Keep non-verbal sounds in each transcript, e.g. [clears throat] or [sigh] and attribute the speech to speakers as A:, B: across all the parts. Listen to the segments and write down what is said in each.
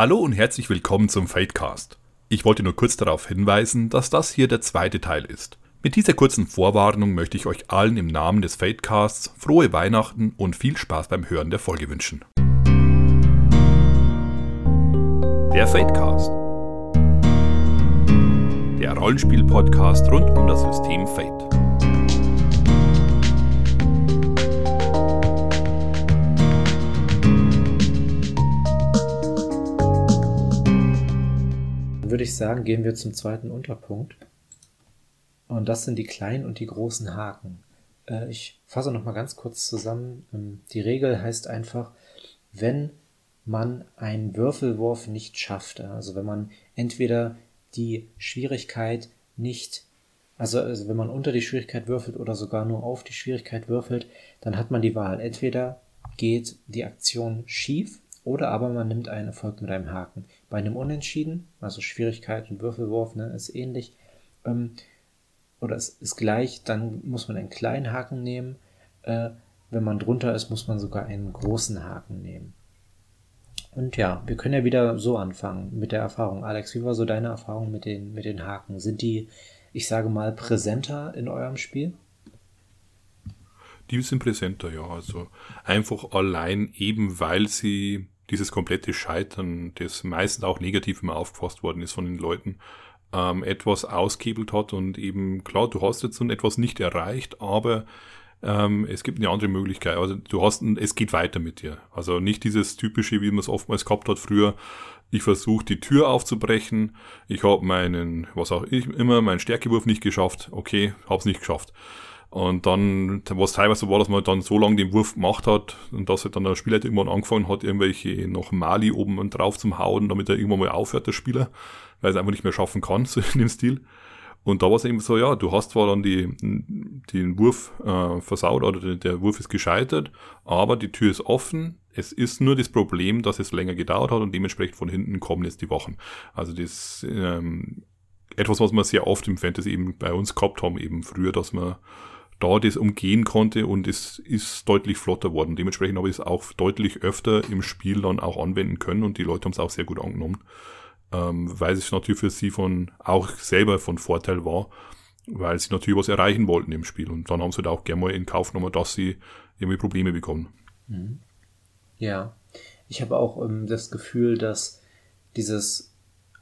A: Hallo und herzlich willkommen zum Fadecast. Ich wollte nur kurz darauf hinweisen, dass das hier der zweite Teil ist. Mit dieser kurzen Vorwarnung möchte ich euch allen im Namen des Fadecasts frohe Weihnachten und viel Spaß beim Hören der Folge wünschen. Der Fadecast. Der Rollenspiel-Podcast rund um das System Fate.
B: Würde ich sagen, gehen wir zum zweiten Unterpunkt. Und das sind die kleinen und die großen Haken. Äh, ich fasse noch mal ganz kurz zusammen. Ähm, die Regel heißt einfach, wenn man einen Würfelwurf nicht schafft, also wenn man entweder die Schwierigkeit nicht, also, also wenn man unter die Schwierigkeit würfelt oder sogar nur auf die Schwierigkeit würfelt, dann hat man die Wahl. Entweder geht die Aktion schief oder aber man nimmt einen Erfolg mit einem Haken. Bei einem Unentschieden, also Schwierigkeit und Würfelwurf, ne, ist ähnlich, ähm, oder es ist gleich, dann muss man einen kleinen Haken nehmen. Äh, wenn man drunter ist, muss man sogar einen großen Haken nehmen. Und ja, wir können ja wieder so anfangen mit der Erfahrung. Alex, wie war so deine Erfahrung mit den, mit den Haken? Sind die, ich sage mal, präsenter in eurem Spiel?
A: Die sind präsenter, ja. Also einfach allein eben, weil sie dieses komplette Scheitern, das meistens auch negativ immer aufgefasst worden ist von den Leuten, ähm, etwas ausgehebelt hat und eben, klar, du hast jetzt so etwas nicht erreicht, aber ähm, es gibt eine andere Möglichkeit. Also du hast, es geht weiter mit dir. Also nicht dieses typische, wie man es oftmals gehabt hat früher. Ich versuche die Tür aufzubrechen. Ich habe meinen, was auch ich immer, meinen Stärkewurf nicht geschafft. Okay, hab's nicht geschafft. Und dann, was teilweise war, dass man dann so lange den Wurf gemacht hat und dass halt dann der Spieler irgendwann angefangen hat, irgendwelche noch Mali oben und drauf zum Hauen, damit er irgendwann mal aufhört, der Spieler, weil er es einfach nicht mehr schaffen kann, [laughs] so in dem Stil. Und da war es eben so, ja, du hast zwar dann die, den Wurf äh, versaut oder der, der Wurf ist gescheitert, aber die Tür ist offen. Es ist nur das Problem, dass es länger gedauert hat und dementsprechend von hinten kommen jetzt die Wachen. Also das ähm, etwas, was wir sehr oft im Fantasy eben bei uns gehabt haben, eben früher, dass man da das umgehen konnte und es ist deutlich flotter worden. Dementsprechend habe ich es auch deutlich öfter im Spiel dann auch anwenden können und die Leute haben es auch sehr gut angenommen, ähm, weil es natürlich für sie von auch selber von Vorteil war, weil sie natürlich was erreichen wollten im Spiel und dann haben sie halt auch gerne mal in Kauf genommen, dass sie irgendwie Probleme bekommen.
B: Mhm. Ja, ich habe auch ähm, das Gefühl, dass dieses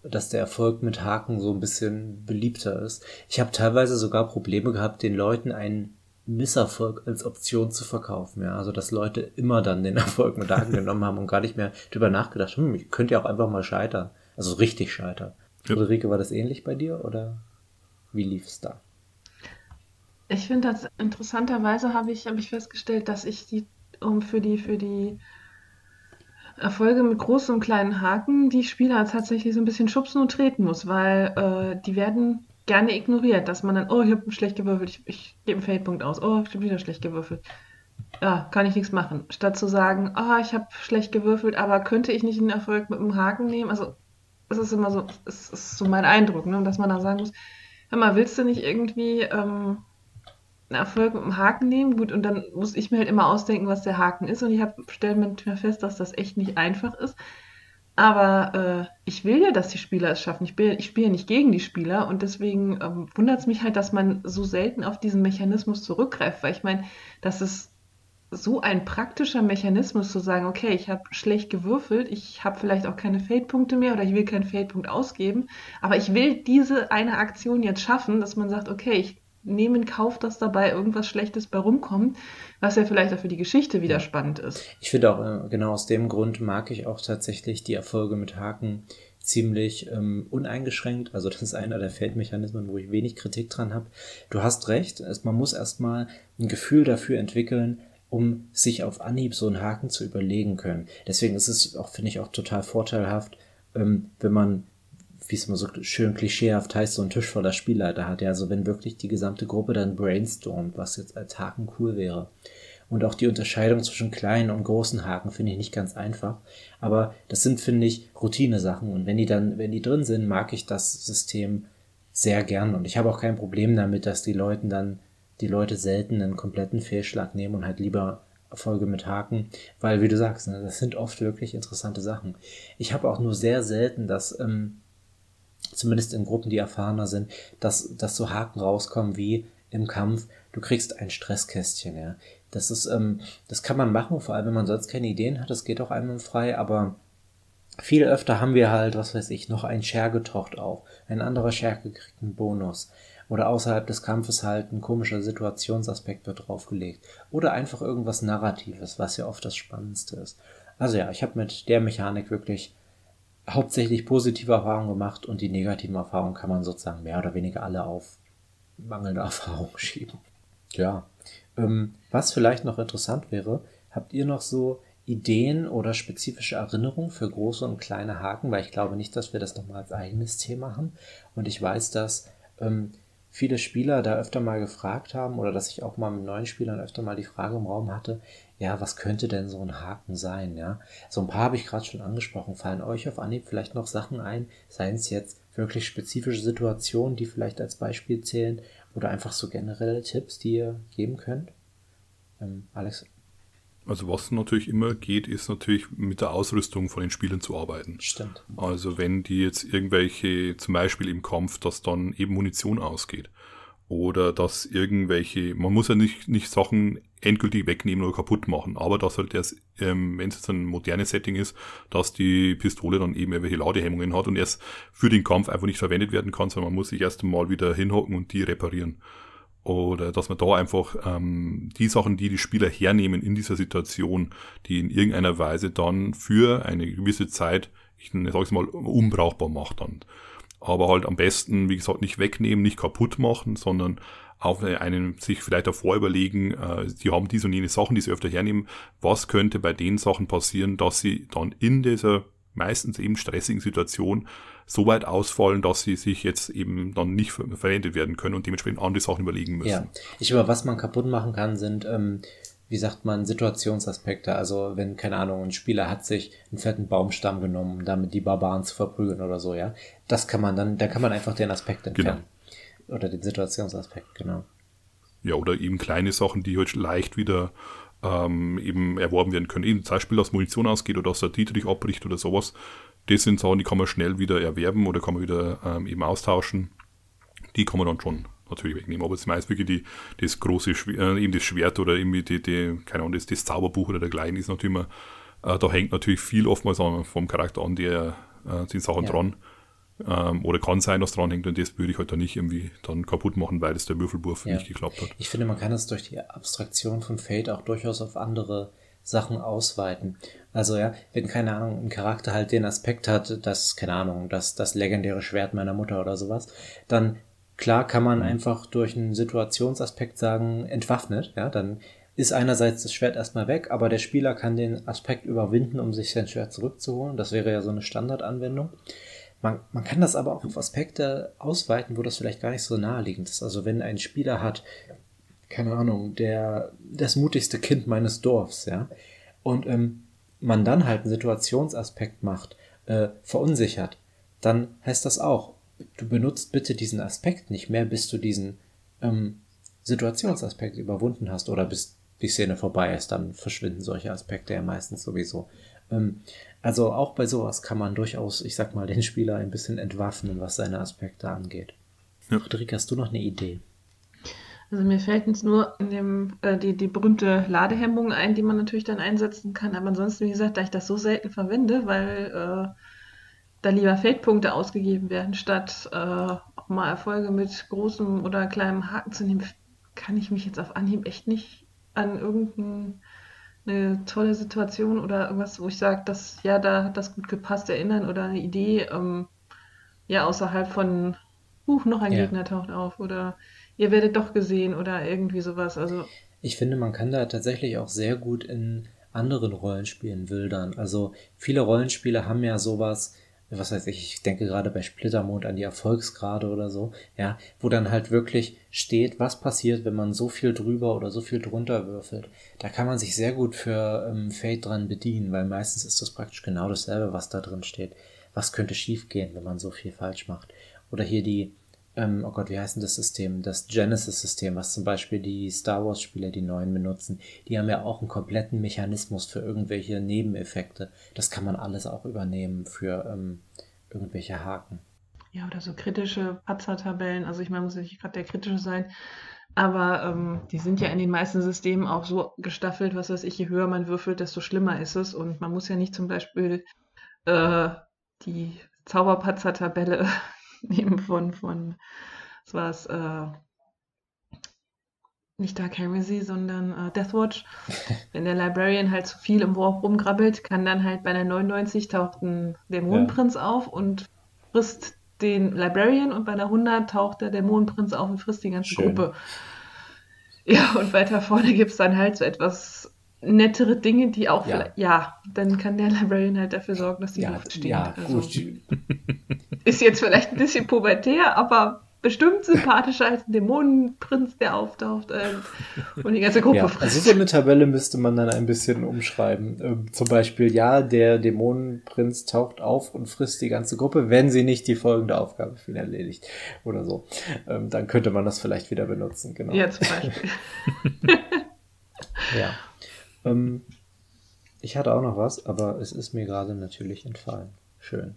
B: dass der Erfolg mit Haken so ein bisschen beliebter ist. Ich habe teilweise sogar Probleme gehabt, den Leuten einen Misserfolg als Option zu verkaufen. Ja, also dass Leute immer dann den [laughs] Erfolg mit Haken genommen haben und gar nicht mehr drüber nachgedacht, hm, ich könnte ja auch einfach mal scheitern. Also richtig scheitern. Ja. Ulrike, war das ähnlich bei dir oder wie lief es da?
C: Ich finde das interessanterweise habe ich, hab ich festgestellt, dass ich die um für die für die Erfolge mit großen und kleinen Haken die Spieler tatsächlich so ein bisschen schubsen und treten muss, weil äh, die werden gerne ignoriert, dass man dann, oh, ich habe schlecht gewürfelt, ich, ich gebe einen Feldpunkt aus, oh, ich habe wieder schlecht gewürfelt. Ja, kann ich nichts machen. Statt zu sagen, oh, ich habe schlecht gewürfelt, aber könnte ich nicht einen Erfolg mit einem Haken nehmen? Also, es ist immer so, es ist so mein Eindruck, ne, dass man dann sagen muss, hör mal, willst du nicht irgendwie ähm, einen Erfolg mit einem Haken nehmen. Gut, und dann muss ich mir halt immer ausdenken, was der Haken ist. Und ich stelle mir fest, dass das echt nicht einfach ist. Aber äh, ich will ja, dass die Spieler es schaffen. Ich, ich spiele nicht gegen die Spieler und deswegen ähm, wundert es mich halt, dass man so selten auf diesen Mechanismus zurückgreift, weil ich meine, das ist so ein praktischer Mechanismus zu sagen, okay, ich habe schlecht gewürfelt, ich habe vielleicht auch keine Feldpunkte mehr oder ich will keinen Feldpunkt ausgeben, aber ich will diese eine Aktion jetzt schaffen, dass man sagt, okay, ich nehmen Kauf, dass dabei irgendwas Schlechtes bei rumkommt, was ja vielleicht auch für die Geschichte wieder spannend ist.
B: Ich finde auch, äh, genau aus dem Grund mag ich auch tatsächlich die Erfolge mit Haken ziemlich ähm, uneingeschränkt. Also das ist einer der Feldmechanismen, wo ich wenig Kritik dran habe. Du hast recht, es, man muss erstmal ein Gefühl dafür entwickeln, um sich auf Anhieb so einen Haken zu überlegen können. Deswegen ist es auch, finde ich, auch total vorteilhaft, ähm, wenn man wie es immer so schön klischeehaft heißt, so einen Tisch voller Spielleiter hat. Ja, also wenn wirklich die gesamte Gruppe dann brainstormt, was jetzt als Haken cool wäre. Und auch die Unterscheidung zwischen kleinen und großen Haken finde ich nicht ganz einfach. Aber das sind, finde ich, Routine-Sachen. Und wenn die dann, wenn die drin sind, mag ich das System sehr gern. Und ich habe auch kein Problem damit, dass die Leute dann, die Leute selten einen kompletten Fehlschlag nehmen und halt lieber Erfolge mit Haken, weil, wie du sagst, ne, das sind oft wirklich interessante Sachen. Ich habe auch nur sehr selten, dass, ähm, zumindest in Gruppen, die erfahrener sind, dass, dass so Haken rauskommen wie im Kampf, du kriegst ein Stresskästchen, ja. Das ist, ähm, das kann man machen, vor allem wenn man sonst keine Ideen hat, das geht auch einmal frei, aber viel öfter haben wir halt, was weiß ich, noch ein Scherge taucht auf, ein anderer Scherge kriegt einen Bonus oder außerhalb des Kampfes halt ein komischer Situationsaspekt wird draufgelegt oder einfach irgendwas Narratives, was ja oft das Spannendste ist. Also ja, ich habe mit der Mechanik wirklich hauptsächlich positive Erfahrungen gemacht und die negativen Erfahrungen kann man sozusagen mehr oder weniger alle auf mangelnde [laughs] Erfahrung schieben. Ja, ähm, was vielleicht noch interessant wäre, habt ihr noch so Ideen oder spezifische Erinnerungen für große und kleine Haken, weil ich glaube nicht, dass wir das nochmal als eigenes Thema haben. Und ich weiß, dass ähm, viele Spieler da öfter mal gefragt haben oder dass ich auch mal mit neuen Spielern öfter mal die Frage im Raum hatte, ja, was könnte denn so ein Haken sein, ja? So ein paar habe ich gerade schon angesprochen. Fallen euch auf Anhieb vielleicht noch Sachen ein, seien es jetzt wirklich spezifische Situationen, die vielleicht als Beispiel zählen oder einfach so generelle Tipps, die ihr geben könnt? Ähm, Alex?
A: Also was natürlich immer geht, ist natürlich mit der Ausrüstung von den Spielern zu arbeiten.
B: Stimmt.
A: Also wenn die jetzt irgendwelche, zum Beispiel im Kampf, dass dann eben Munition ausgeht. Oder dass irgendwelche, man muss ja nicht, nicht Sachen endgültig wegnehmen oder kaputt machen, aber dass halt erst, ähm, wenn es jetzt ein modernes Setting ist, dass die Pistole dann eben irgendwelche Ladehemmungen hat und erst für den Kampf einfach nicht verwendet werden kann, sondern man muss sich erst einmal wieder hinhocken und die reparieren. Oder dass man da einfach ähm, die Sachen, die die Spieler hernehmen in dieser Situation, die in irgendeiner Weise dann für eine gewisse Zeit, ich sage es mal, unbrauchbar macht dann. Aber halt am besten, wie gesagt, nicht wegnehmen, nicht kaputt machen, sondern auf einen sich vielleicht davor überlegen, äh, die haben diese und jene Sachen, die sie öfter hernehmen, was könnte bei den Sachen passieren, dass sie dann in dieser meistens eben stressigen Situation so weit ausfallen, dass sie sich jetzt eben dann nicht ver verwendet werden können und dementsprechend andere Sachen überlegen müssen. Ja,
B: ich über was man kaputt machen kann, sind, ähm, wie sagt man, Situationsaspekte. Also wenn, keine Ahnung, ein Spieler hat sich einen fetten Baumstamm genommen, um damit die Barbaren zu verprügeln oder so, ja. Das kann man dann, da kann man einfach den Aspekt entfernen. Genau. Oder den Situationsaspekt, genau.
A: Ja, oder eben kleine Sachen, die halt leicht wieder ähm, eben erworben werden können. Eben zum Beispiel, dass Munition ausgeht oder dass der Dietrich abbricht oder sowas. Das sind Sachen, die kann man schnell wieder erwerben oder kann man wieder ähm, eben austauschen. Die kann man dann schon natürlich wegnehmen. Aber es ist meist wirklich die, das große, äh, eben das Schwert oder irgendwie die, die keine Ahnung, das, das Zauberbuch oder dergleichen ist natürlich immer, äh, da hängt natürlich viel oftmals an, vom Charakter an, der äh, sind Sachen ja. dran. Ähm, oder kann sein, dass dran hängt und das würde ich halt dann nicht irgendwie dann kaputt machen, weil es der Würfelwurf ja. nicht geklappt hat.
B: Ich finde, man kann es durch die Abstraktion von Fate auch durchaus auf andere Sachen ausweiten. Also ja, wenn, keine Ahnung, ein Charakter halt den Aspekt hat, dass, keine Ahnung, dass das legendäre Schwert meiner Mutter oder sowas, dann klar kann man mhm. einfach durch einen Situationsaspekt sagen, entwaffnet, ja, dann ist einerseits das Schwert erstmal weg, aber der Spieler kann den Aspekt überwinden, um sich sein Schwert zurückzuholen. Das wäre ja so eine Standardanwendung. Man, man kann das aber auch auf Aspekte ausweiten, wo das vielleicht gar nicht so naheliegend ist. Also wenn ein Spieler hat, keine Ahnung, der das mutigste Kind meines Dorfs, ja, und ähm, man dann halt einen Situationsaspekt macht, äh, verunsichert, dann heißt das auch, du benutzt bitte diesen Aspekt nicht mehr, bis du diesen ähm, Situationsaspekt überwunden hast oder bis die Szene vorbei ist, dann verschwinden solche Aspekte ja meistens sowieso. Ähm, also auch bei sowas kann man durchaus, ich sag mal, den Spieler ein bisschen entwaffnen, was seine Aspekte angeht. Ja. Friederike, hast du noch eine Idee?
C: Also mir fällt jetzt nur in dem, äh, die, die berühmte Ladehemmung ein, die man natürlich dann einsetzen kann. Aber ansonsten, wie gesagt, da ich das so selten verwende, weil äh, da lieber Feldpunkte ausgegeben werden, statt äh, auch mal Erfolge mit großem oder kleinem Haken zu nehmen, kann ich mich jetzt auf Anhieb echt nicht an irgendeine tolle Situation oder irgendwas, wo ich sage, dass ja, da hat das gut gepasst, erinnern oder eine Idee, ähm, ja, außerhalb von, huch, noch ein ja. Gegner taucht auf oder ihr werdet doch gesehen oder irgendwie sowas. Also
B: ich finde, man kann da tatsächlich auch sehr gut in anderen Rollenspielen wildern. Also viele Rollenspiele haben ja sowas, was weiß ich, ich denke gerade bei Splittermond an die Erfolgsgrade oder so, ja, wo dann halt wirklich steht, was passiert, wenn man so viel drüber oder so viel drunter würfelt. Da kann man sich sehr gut für ähm, Fate dran bedienen, weil meistens ist das praktisch genau dasselbe, was da drin steht. Was könnte schiefgehen, wenn man so viel falsch macht? Oder hier die ähm, oh Gott, wie heißt denn das System? Das Genesis-System, was zum Beispiel die Star Wars-Spieler, die neuen benutzen, die haben ja auch einen kompletten Mechanismus für irgendwelche Nebeneffekte. Das kann man alles auch übernehmen für ähm, irgendwelche Haken.
C: Ja, oder so kritische Patzer-Tabellen. Also ich meine, muss nicht gerade der kritische sein, aber ähm, die sind ja in den meisten Systemen auch so gestaffelt, was weiß ich, je höher man würfelt, desto schlimmer ist es. Und man muss ja nicht zum Beispiel äh, die Zauberpatzer-Tabelle [laughs] nehmen von, von was war es, äh, nicht Dark Heresy, sondern äh, Deathwatch. [laughs] Wenn der Librarian halt zu viel im Warp rumgrabbelt, kann dann halt bei der 99 taucht ein Dämonenprinz ja. auf und frisst den Librarian und bei der 100 taucht der Dämonenprinz auf und frisst die ganze Schön. Gruppe. Ja, und weiter vorne gibt es dann halt so etwas nettere Dinge, die auch ja. ja, dann kann der Librarian halt dafür sorgen, dass die ja, Luft steht. Ja, also, [laughs] ist jetzt vielleicht ein bisschen pubertär, aber bestimmt sympathischer als ein Dämonenprinz, der auftaucht äh, und die ganze Gruppe
B: ja, frisst. Also so eine Tabelle müsste man dann ein bisschen umschreiben. Ähm, zum Beispiel, ja, der Dämonenprinz taucht auf und frisst die ganze Gruppe, wenn sie nicht die folgende Aufgabe für ihn erledigt oder so. Ähm, dann könnte man das vielleicht wieder benutzen, genau.
C: Ja, zum Beispiel. [laughs]
B: ja. Ähm, ich hatte auch noch was, aber es ist mir gerade natürlich entfallen. Schön.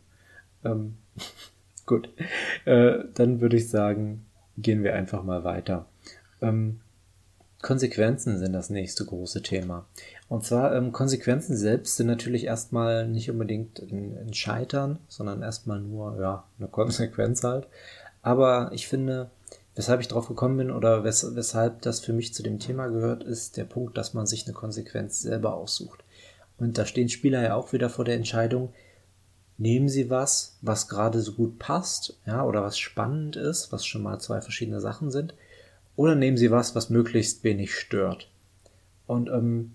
B: Ähm, [laughs] gut. Äh, dann würde ich sagen, gehen wir einfach mal weiter. Ähm, Konsequenzen sind das nächste große Thema. Und zwar, ähm, Konsequenzen selbst sind natürlich erstmal nicht unbedingt ein, Scheitern, sondern erstmal nur, ja, eine Konsequenz halt. Aber ich finde, weshalb ich drauf gekommen bin oder wes weshalb das für mich zu dem Thema gehört, ist der Punkt, dass man sich eine Konsequenz selber aussucht. Und da stehen Spieler ja auch wieder vor der Entscheidung, nehmen sie was, was gerade so gut passt, ja, oder was spannend ist, was schon mal zwei verschiedene Sachen sind, oder nehmen sie was, was möglichst wenig stört. Und ähm,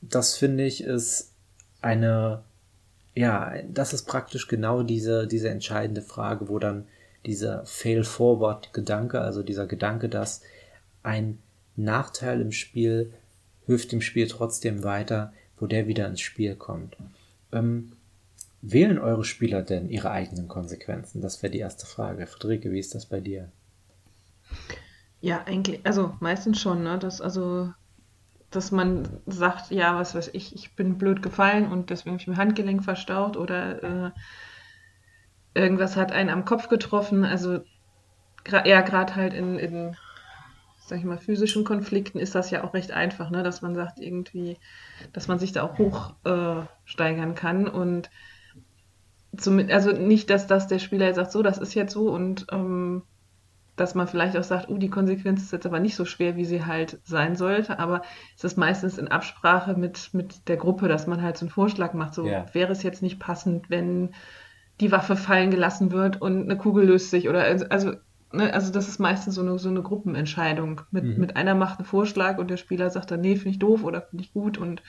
B: das finde ich ist eine, ja, das ist praktisch genau diese, diese entscheidende Frage, wo dann dieser Fail-Forward-Gedanke, also dieser Gedanke, dass ein Nachteil im Spiel hilft dem Spiel trotzdem weiter, wo der wieder ins Spiel kommt. Ähm, wählen eure Spieler denn ihre eigenen Konsequenzen? Das wäre die erste Frage. Friederike, wie ist das bei dir?
C: Ja, eigentlich, also meistens schon, ne? Dass, also, dass man sagt, ja, was weiß ich, ich bin blöd gefallen und deswegen habe ich mein Handgelenk verstaut oder äh, irgendwas hat einen am Kopf getroffen. Also ja, gerade halt in, in, sag ich mal, physischen Konflikten ist das ja auch recht einfach, ne? dass man sagt irgendwie, dass man sich da auch hochsteigern äh, kann und zum, also nicht, dass das der Spieler sagt, so, das ist jetzt so und ähm, dass man vielleicht auch sagt, oh, die Konsequenz ist jetzt aber nicht so schwer, wie sie halt sein sollte, aber es ist meistens in Absprache mit, mit der Gruppe, dass man halt so einen Vorschlag macht, so ja. wäre es jetzt nicht passend, wenn die Waffe fallen gelassen wird und eine Kugel löst sich oder also ne, also das ist meistens so eine, so eine Gruppenentscheidung. Mit, mhm. mit einer macht einen Vorschlag und der Spieler sagt dann, nee, finde ich doof oder finde ich gut und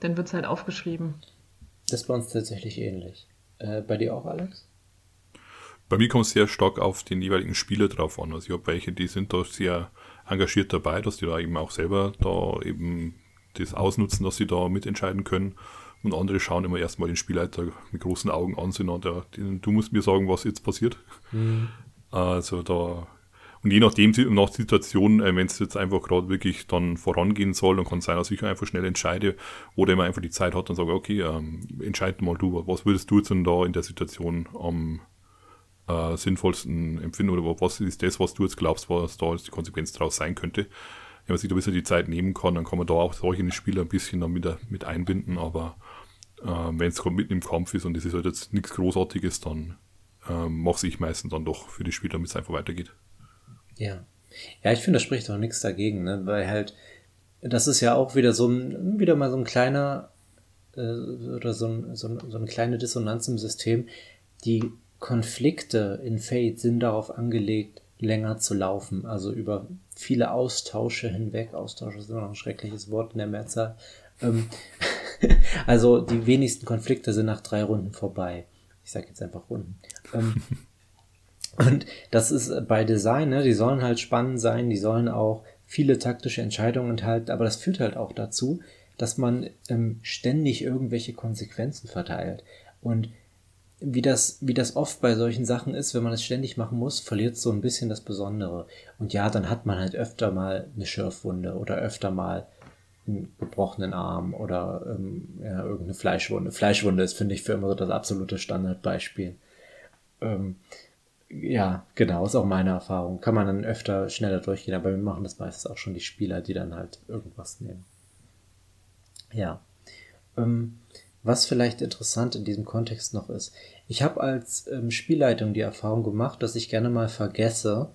C: dann wird es halt aufgeschrieben.
B: Das ist bei uns tatsächlich ähnlich. Äh, bei dir auch, Alex?
A: Bei mir kommt es sehr stark auf den jeweiligen Spieler drauf an. Also ich habe welche, die sind da sehr engagiert dabei, dass die da eben auch selber da eben das ausnutzen, dass sie da mitentscheiden können. Und andere schauen immer erstmal den Spielleiter mit großen Augen an, sind der, du musst mir sagen, was jetzt passiert. Mhm. Also da, und je nachdem, nach Situation, äh, wenn es jetzt einfach gerade wirklich dann vorangehen soll, dann kann es sein, dass ich einfach schnell entscheide oder immer einfach die Zeit hat und sage, okay, ähm, entscheid mal du, was würdest du jetzt denn da in der Situation am äh, sinnvollsten empfinden oder was ist das, was du jetzt glaubst, was da jetzt die Konsequenz daraus sein könnte. Wenn man sich da ein bisschen die Zeit nehmen kann, dann kann man da auch solche Spieler ein bisschen damit mit einbinden, aber äh, wenn es mitten im Kampf ist und es ist halt jetzt nichts Großartiges, dann äh, mache ich meistens dann doch für die Spieler, damit es einfach weitergeht.
B: Ja. Ja, ich finde, da spricht auch nichts dagegen, ne? weil halt, das ist ja auch wieder so ein, wieder mal so ein kleiner, äh, oder so, ein, so, ein, so eine kleine Dissonanz im System. Die Konflikte in Fate sind darauf angelegt, länger zu laufen, also über viele Austausche hinweg. Austausche ist immer noch ein schreckliches Wort in der Mehrzahl. Ähm, [laughs] also die wenigsten Konflikte sind nach drei Runden vorbei. Ich sage jetzt einfach Runden. Ähm, [laughs] und das ist bei Design, ne? die sollen halt spannend sein, die sollen auch viele taktische Entscheidungen enthalten, aber das führt halt auch dazu, dass man ähm, ständig irgendwelche Konsequenzen verteilt. Und wie das, wie das oft bei solchen Sachen ist, wenn man es ständig machen muss, verliert so ein bisschen das Besondere. Und ja, dann hat man halt öfter mal eine Schürfwunde oder öfter mal einen gebrochenen Arm oder ähm, ja, irgendeine Fleischwunde. Fleischwunde ist, finde ich, für immer so das absolute Standardbeispiel. Ähm, ja, genau, ist auch meine Erfahrung. Kann man dann öfter schneller durchgehen, aber wir machen das meistens auch schon die Spieler, die dann halt irgendwas nehmen. Ja. Ähm, was vielleicht interessant in diesem Kontext noch ist, ich habe als ähm, Spielleitung die Erfahrung gemacht, dass ich gerne mal vergesse,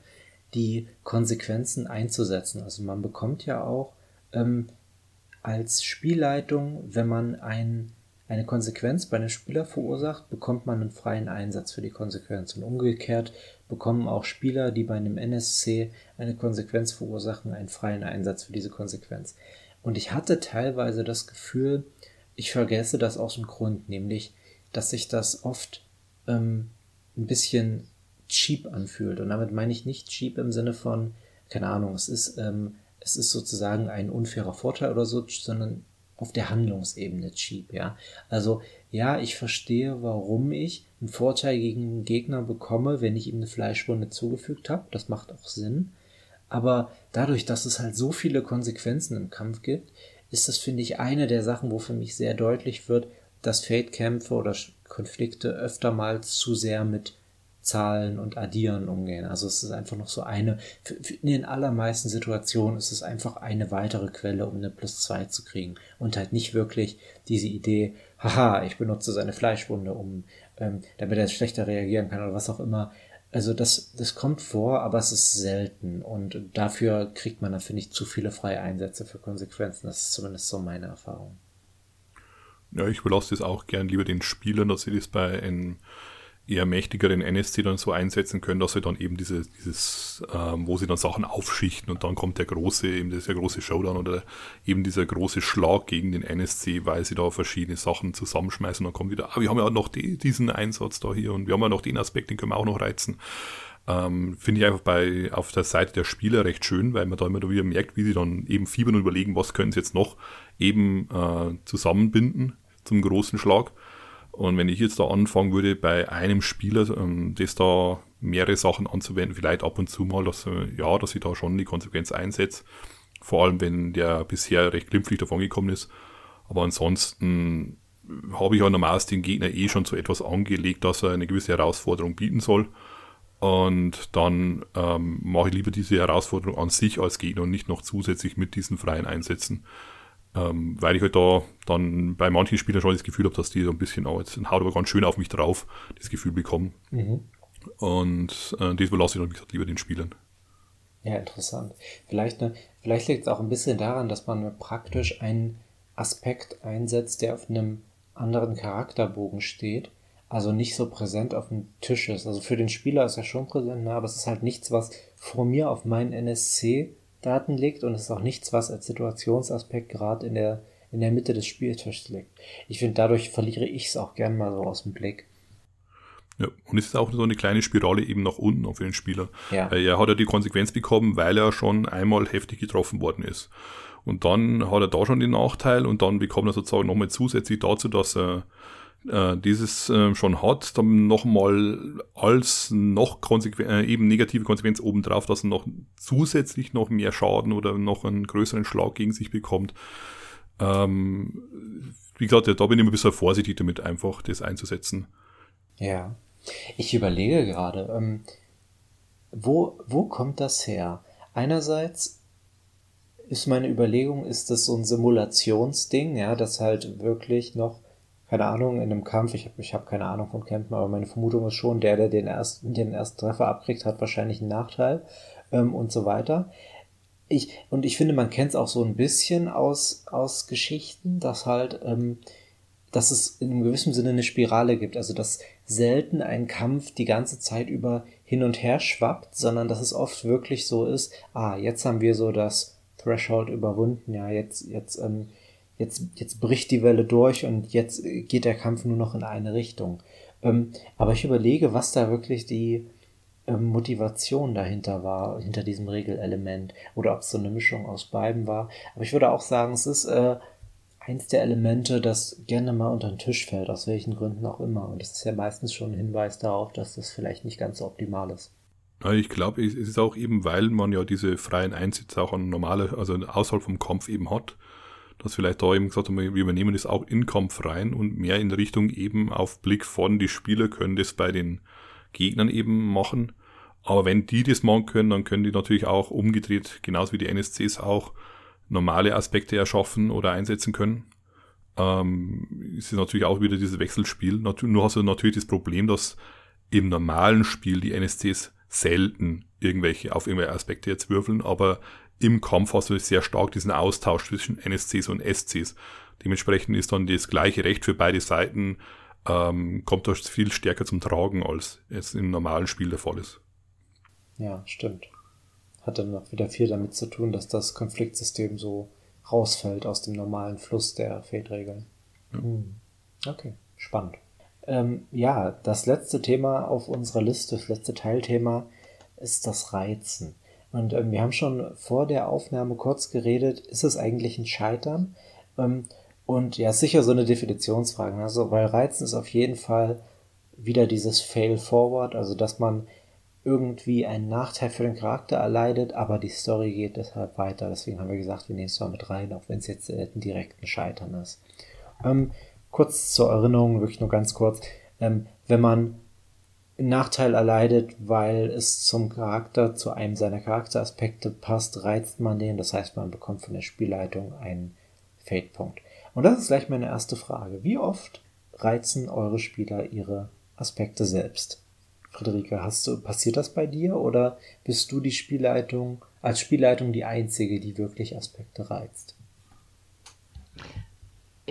B: die Konsequenzen einzusetzen. Also man bekommt ja auch ähm, als Spielleitung, wenn man ein, eine Konsequenz bei einem Spieler verursacht, bekommt man einen freien Einsatz für die Konsequenz. Und umgekehrt bekommen auch Spieler, die bei einem NSC eine Konsequenz verursachen, einen freien Einsatz für diese Konsequenz. Und ich hatte teilweise das Gefühl, ich vergesse das aus dem Grund, nämlich, dass sich das oft ähm, ein bisschen cheap anfühlt. Und damit meine ich nicht cheap im Sinne von, keine Ahnung, es ist, ähm, es ist sozusagen ein unfairer Vorteil oder so, sondern auf der Handlungsebene cheap, ja. Also, ja, ich verstehe, warum ich einen Vorteil gegen einen Gegner bekomme, wenn ich ihm eine Fleischwunde zugefügt habe. Das macht auch Sinn. Aber dadurch, dass es halt so viele Konsequenzen im Kampf gibt, ist das, finde ich, eine der Sachen, wo für mich sehr deutlich wird, dass Fate-Kämpfe oder Konflikte öfter mal zu sehr mit Zahlen und Addieren umgehen. Also es ist einfach noch so eine, in den allermeisten Situationen ist es einfach eine weitere Quelle, um eine Plus 2 zu kriegen. Und halt nicht wirklich diese Idee, haha, ich benutze seine Fleischwunde, um, ähm, damit er schlechter reagieren kann oder was auch immer. Also das, das kommt vor, aber es ist selten und dafür kriegt man dann, finde ich, zu viele freie Einsätze für Konsequenzen. Das ist zumindest so meine Erfahrung.
A: Ja, ich überlasse das auch gern lieber den Spielern, dass sie das bei einem eher mächtigeren NSC dann so einsetzen können, dass sie dann eben diese, dieses, ähm, wo sie dann Sachen aufschichten und dann kommt der große, eben dieser große Showdown oder eben dieser große Schlag gegen den NSC, weil sie da verschiedene Sachen zusammenschmeißen und dann kommt wieder, ah, wir haben ja noch die, diesen Einsatz da hier und wir haben ja noch den Aspekt, den können wir auch noch reizen. Ähm, Finde ich einfach bei, auf der Seite der Spieler recht schön, weil man da immer wieder merkt, wie sie dann eben fiebern und überlegen, was können sie jetzt noch eben äh, zusammenbinden zum großen Schlag. Und wenn ich jetzt da anfangen würde, bei einem Spieler, ähm, das da mehrere Sachen anzuwenden, vielleicht ab und zu mal, dass, äh, ja, dass ich da schon die Konsequenz einsetze. Vor allem, wenn der bisher recht glimpflich davon gekommen ist. Aber ansonsten habe ich ja normalerweise den Gegner eh schon zu etwas angelegt, dass er eine gewisse Herausforderung bieten soll. Und dann ähm, mache ich lieber diese Herausforderung an sich als Gegner und nicht noch zusätzlich mit diesen freien Einsätzen. Ähm, weil ich halt da dann bei manchen Spielern schon das Gefühl habe, dass die so ein bisschen, oh, jetzt haut aber ganz schön auf mich drauf, das Gefühl bekommen. Mhm. Und äh, das überlasse ich dann, wie gesagt, lieber den Spielern.
B: Ja, interessant. Vielleicht, ne, vielleicht liegt es auch ein bisschen daran, dass man praktisch einen Aspekt einsetzt, der auf einem anderen Charakterbogen steht, also nicht so präsent auf dem Tisch ist. Also für den Spieler ist er schon präsent, ne, aber es ist halt nichts, was vor mir auf meinen NSC Daten liegt und es ist auch nichts, was als Situationsaspekt gerade in der, in der Mitte des Spieltischs liegt. Ich finde, dadurch verliere ich es auch gern mal so aus dem Blick.
A: Ja, und es ist auch so eine kleine Spirale eben nach unten für den Spieler. Ja. Er hat ja die Konsequenz bekommen, weil er schon einmal heftig getroffen worden ist. Und dann hat er da schon den Nachteil und dann bekommt er sozusagen nochmal zusätzlich dazu, dass er äh, dieses äh, schon hat, dann nochmal als noch äh, eben negative Konsequenz obendrauf, dass er noch zusätzlich noch mehr Schaden oder noch einen größeren Schlag gegen sich bekommt. Ähm, wie gesagt, da bin ich immer ein bisschen vorsichtig damit, einfach das einzusetzen.
B: Ja, ich überlege gerade, ähm, wo, wo kommt das her? Einerseits ist meine Überlegung, ist das so ein Simulationsding, ja, das halt wirklich noch keine Ahnung, in einem Kampf, ich habe ich hab keine Ahnung vom Kämpfen, aber meine Vermutung ist schon, der, der den ersten, den ersten Treffer abkriegt, hat wahrscheinlich einen Nachteil ähm, und so weiter. Ich, und ich finde, man kennt es auch so ein bisschen aus, aus Geschichten, dass halt, ähm, dass es in einem gewissen Sinne eine Spirale gibt. Also, dass selten ein Kampf die ganze Zeit über hin und her schwappt, sondern dass es oft wirklich so ist, ah, jetzt haben wir so das Threshold überwunden, ja, jetzt, jetzt ähm, jetzt, jetzt bricht die Welle durch und jetzt geht der Kampf nur noch in eine Richtung. Ähm, aber ich überlege, was da wirklich die ähm, Motivation dahinter war, hinter diesem Regelelement, oder ob es so eine Mischung aus beiden war. Aber ich würde auch sagen, es ist äh, eins der Elemente, das gerne mal unter den Tisch fällt, aus welchen Gründen auch immer. Und das ist ja meistens schon ein Hinweis darauf, dass das vielleicht nicht ganz so optimal ist.
A: Ich glaube, es ist auch eben, weil man ja diese freien Einsätze auch an normale, also außerhalb vom Kampf eben hat, dass vielleicht da eben gesagt haben, wir übernehmen das auch in Kampf rein und mehr in Richtung eben auf Blick von, die Spieler können das bei den Gegnern eben machen. Aber wenn die das machen können, dann können die natürlich auch umgedreht, genauso wie die NSCs auch, normale Aspekte erschaffen oder einsetzen können. Ähm, ist natürlich auch wieder dieses Wechselspiel. Nur hast du natürlich das Problem, dass im normalen Spiel die NSCs selten irgendwelche auf irgendwelche Aspekte jetzt würfeln, aber im Kampf hast du sehr stark diesen Austausch zwischen NSCs und SCs. Dementsprechend ist dann das gleiche Recht für beide Seiten, ähm, kommt das viel stärker zum Tragen, als es im normalen Spiel der Fall ist.
B: Ja, stimmt. Hat dann noch wieder viel damit zu tun, dass das Konfliktsystem so rausfällt aus dem normalen Fluss der Feldregeln. Ja. Hm. Okay, spannend. Ähm, ja, das letzte Thema auf unserer Liste, das letzte Teilthema ist das Reizen. Und ähm, wir haben schon vor der Aufnahme kurz geredet, ist es eigentlich ein Scheitern? Ähm, und ja, sicher so eine Definitionsfrage. Also, weil Reizen ist auf jeden Fall wieder dieses Fail Forward, also dass man irgendwie einen Nachteil für den Charakter erleidet, aber die Story geht deshalb weiter. Deswegen haben wir gesagt, wir nehmen es mal mit rein, auch wenn es jetzt äh, ein direkten Scheitern ist. Ähm, kurz zur Erinnerung, wirklich nur ganz kurz. Ähm, wenn man Nachteil erleidet, weil es zum Charakter, zu einem seiner Charakteraspekte passt, reizt man den. Das heißt, man bekommt von der Spielleitung einen Fade-Punkt. Und das ist gleich meine erste Frage. Wie oft reizen eure Spieler ihre Aspekte selbst? Friederike, hast du, passiert das bei dir oder bist du die Spielleitung, als Spielleitung die einzige, die wirklich Aspekte reizt?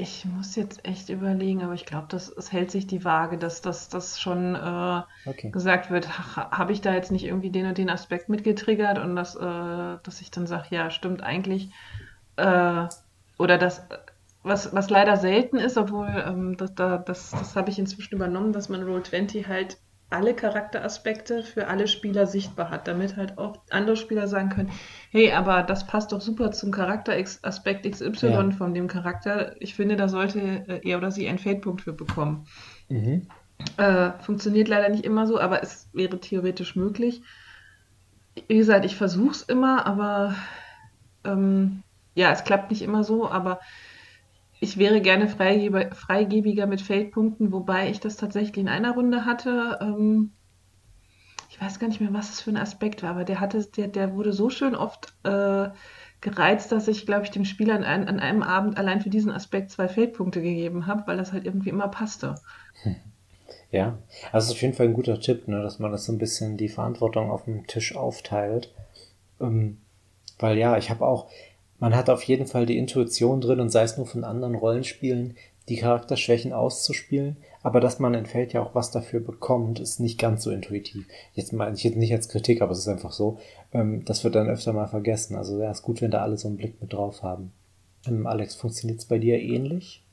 C: Ich muss jetzt echt überlegen, aber ich glaube, das, es hält sich die Waage, dass das schon äh, okay. gesagt wird, habe ich da jetzt nicht irgendwie den und den Aspekt mitgetriggert und das, äh, dass ich dann sage, ja, stimmt eigentlich. Äh, oder das, was, was leider selten ist, obwohl ähm, das, das, das habe ich inzwischen übernommen, dass man Roll20 halt alle Charakteraspekte für alle Spieler sichtbar hat, damit halt auch andere Spieler sagen können, hey, aber das passt doch super zum Charakteraspekt XY ja. von dem Charakter. Ich finde, da sollte äh, er oder sie einen Fade-Punkt für bekommen. Mhm. Äh, funktioniert leider nicht immer so, aber es wäre theoretisch möglich. Wie gesagt, ich versuche es immer, aber ähm, ja, es klappt nicht immer so, aber ich wäre gerne freigebiger mit Feldpunkten, wobei ich das tatsächlich in einer Runde hatte. Ähm, ich weiß gar nicht mehr, was es für ein Aspekt war, aber der hatte, der, der wurde so schön oft äh, gereizt, dass ich, glaube ich, dem Spieler an, ein, an, einem Abend allein für diesen Aspekt zwei Feldpunkte gegeben habe, weil das halt irgendwie immer passte.
B: Ja, also auf jeden Fall ein guter Tipp, ne, dass man das so ein bisschen die Verantwortung auf dem Tisch aufteilt. Ähm, weil ja, ich habe auch, man hat auf jeden Fall die Intuition drin und sei es nur von anderen Rollenspielen, die Charakterschwächen auszuspielen, aber dass man Feld ja auch was dafür bekommt, ist nicht ganz so intuitiv. Jetzt meine ich jetzt nicht als Kritik, aber es ist einfach so. Ähm, das wird dann öfter mal vergessen. Also ja, ist gut, wenn da alle so einen Blick mit drauf haben. Ähm, Alex, funktioniert es bei dir ähnlich?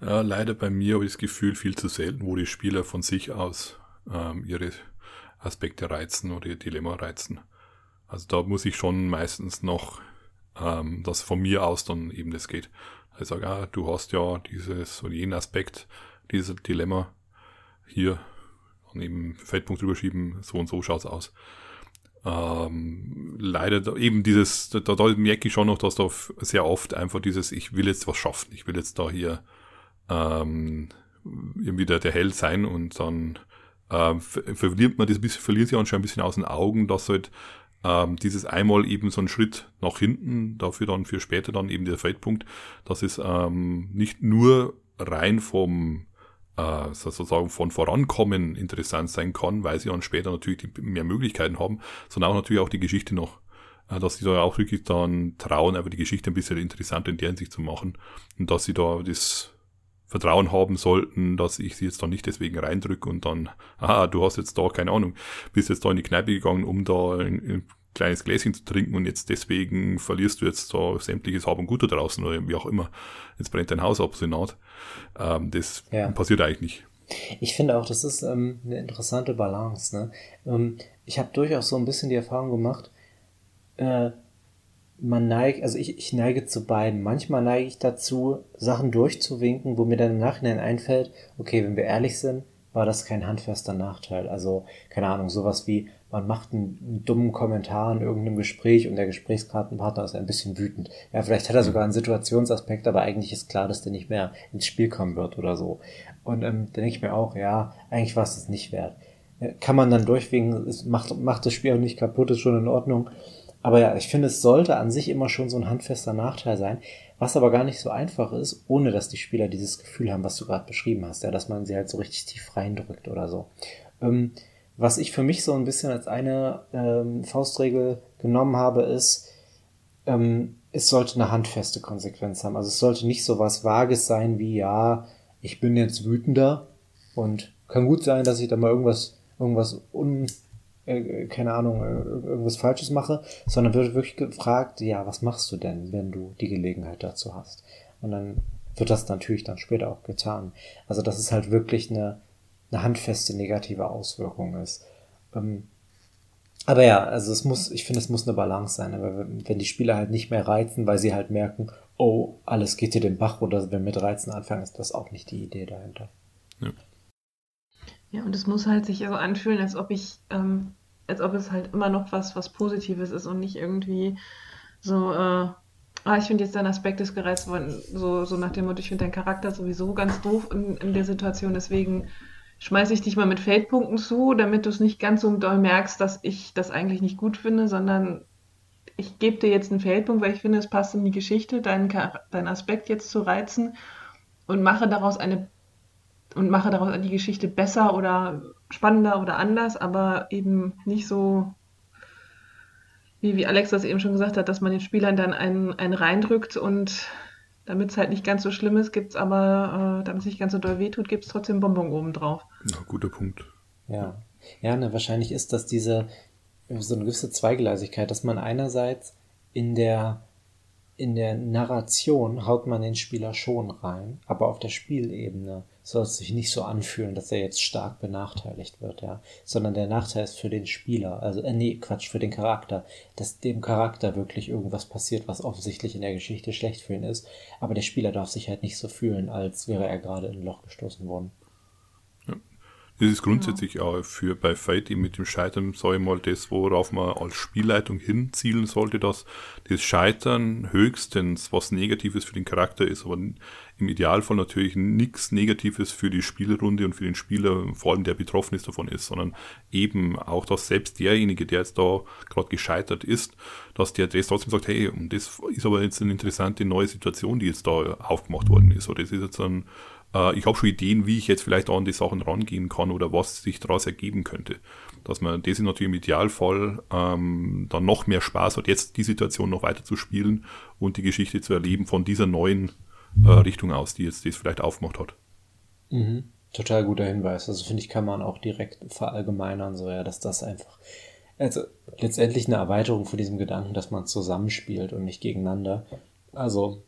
A: Ja, leider bei mir habe ich das Gefühl viel zu selten, wo die Spieler von sich aus ähm, ihre Aspekte reizen oder ihr Dilemma reizen. Also da muss ich schon meistens noch ähm, dass von mir aus dann eben das geht. Ich sage, ah, du hast ja dieses oder jenen Aspekt, dieses Dilemma hier und eben Feldpunkt rüberschieben, so und so schaut's aus. Ähm, leider eben dieses, da, da merke ich schon noch, dass da sehr oft einfach dieses, ich will jetzt was schaffen, ich will jetzt da hier ähm, irgendwie der, der Held sein und dann äh, verliert man das bisschen, verliert sich anscheinend ein bisschen aus den Augen, dass halt ähm, dieses einmal eben so ein Schritt nach hinten, dafür dann für später dann eben der Feldpunkt, dass es ähm, nicht nur rein vom äh, sozusagen von Vorankommen interessant sein kann, weil sie dann später natürlich mehr Möglichkeiten haben, sondern auch natürlich auch die Geschichte noch äh, dass sie da auch wirklich dann trauen, aber die Geschichte ein bisschen interessant in der Hinsicht zu machen und dass sie da das Vertrauen haben sollten, dass ich sie jetzt da nicht deswegen reindrücke und dann, ah, du hast jetzt da, keine Ahnung, bist jetzt da in die Kneipe gegangen, um da ein, ein kleines Gläschen zu trinken und jetzt deswegen verlierst du jetzt da sämtliches Hab und Gut da draußen oder wie auch immer. Jetzt brennt dein Haus ab, Senat. Ähm, das ja. passiert eigentlich nicht.
B: Ich finde auch, das ist ähm, eine interessante Balance. Ne? Ähm, ich habe durchaus so ein bisschen die Erfahrung gemacht, äh, man neigt, also ich, ich neige zu beiden. Manchmal neige ich dazu, Sachen durchzuwinken, wo mir dann im Nachhinein einfällt, okay, wenn wir ehrlich sind, war das kein handfester Nachteil. Also, keine Ahnung, sowas wie, man macht einen, dummen Kommentar in irgendeinem Gespräch und der Gesprächskartenpartner ist ein bisschen wütend. Ja, vielleicht hat er sogar einen Situationsaspekt, aber eigentlich ist klar, dass der nicht mehr ins Spiel kommen wird oder so. Und ähm, da denke ich mir auch, ja, eigentlich war es das nicht wert. Kann man dann durchwinken, es macht, macht das Spiel auch nicht kaputt, ist schon in Ordnung. Aber ja, ich finde, es sollte an sich immer schon so ein handfester Nachteil sein, was aber gar nicht so einfach ist, ohne dass die Spieler dieses Gefühl haben, was du gerade beschrieben hast, ja, dass man sie halt so richtig tief reindrückt oder so. Ähm, was ich für mich so ein bisschen als eine ähm, Faustregel genommen habe, ist, ähm, es sollte eine handfeste Konsequenz haben. Also es sollte nicht so was Vages sein wie, ja, ich bin jetzt wütender und kann gut sein, dass ich da mal irgendwas, irgendwas un, äh, keine Ahnung, äh, irgendwas Falsches mache, sondern wird wirklich gefragt, ja, was machst du denn, wenn du die Gelegenheit dazu hast? Und dann wird das natürlich dann später auch getan. Also, dass es halt wirklich eine, eine handfeste negative Auswirkung ist. Ähm, aber ja, also es muss, ich finde, es muss eine Balance sein. Aber wenn die Spieler halt nicht mehr reizen, weil sie halt merken, oh, alles geht hier den Bach oder wenn wir mit Reizen anfangen, ist das auch nicht die Idee dahinter.
C: Ja. Ja, und es muss halt sich so anfühlen, als ob ich, ähm, als ob es halt immer noch was, was Positives ist und nicht irgendwie so, äh, ah, ich finde jetzt dein Aspekt ist gereizt worden, so, so nach dem Motto, ich finde deinen Charakter sowieso ganz doof in, in der Situation, deswegen schmeiße ich dich mal mit Feldpunkten zu, damit du es nicht ganz so doll merkst, dass ich das eigentlich nicht gut finde, sondern ich gebe dir jetzt einen Feldpunkt, weil ich finde, es passt in die Geschichte, deinen, deinen Aspekt jetzt zu reizen und mache daraus eine und mache daraus die Geschichte besser oder spannender oder anders, aber eben nicht so, wie, wie Alex das eben schon gesagt hat, dass man den Spielern dann einen, einen reindrückt und damit es halt nicht ganz so schlimm ist, gibt es aber, äh, damit es nicht ganz so doll wehtut, gibt es trotzdem Bonbon oben drauf.
A: Ja, guter Punkt.
B: Ja. Ja, ne, wahrscheinlich ist das diese, so eine gewisse Zweigleisigkeit, dass man einerseits in der in der Narration haut man den Spieler schon rein, aber auf der Spielebene soll es sich nicht so anfühlen, dass er jetzt stark benachteiligt wird, ja, sondern der Nachteil ist für den Spieler, also äh, nee, Quatsch, für den Charakter, dass dem Charakter wirklich irgendwas passiert, was offensichtlich in der Geschichte schlecht für ihn ist, aber der Spieler darf sich halt nicht so fühlen, als wäre er gerade in ein Loch gestoßen worden.
A: Das ist grundsätzlich auch für bei Fate eben mit dem Scheitern, sage ich mal, das, worauf man als Spielleitung hinzielen sollte, dass das Scheitern höchstens was Negatives für den Charakter ist, aber im Idealfall natürlich nichts Negatives für die Spielrunde und für den Spieler, vor allem der betroffen ist davon ist, sondern eben auch, dass selbst derjenige, der jetzt da gerade gescheitert ist, dass der das trotzdem sagt, hey, das ist aber jetzt eine interessante neue Situation, die jetzt da aufgemacht worden ist, oder das ist jetzt ein äh, ich habe schon Ideen, wie ich jetzt vielleicht an die Sachen rangehen kann oder was sich daraus ergeben könnte. Dass man das natürlich im Idealfall ähm, dann noch mehr Spaß hat, jetzt die Situation noch weiter zu spielen und die Geschichte zu erleben von dieser neuen äh, Richtung aus, die jetzt das vielleicht aufgemacht hat.
B: Mhm. Total guter Hinweis. Also finde ich, kann man auch direkt verallgemeinern, so ja, dass das einfach, also letztendlich eine Erweiterung von diesem Gedanken, dass man zusammenspielt und nicht gegeneinander. Also,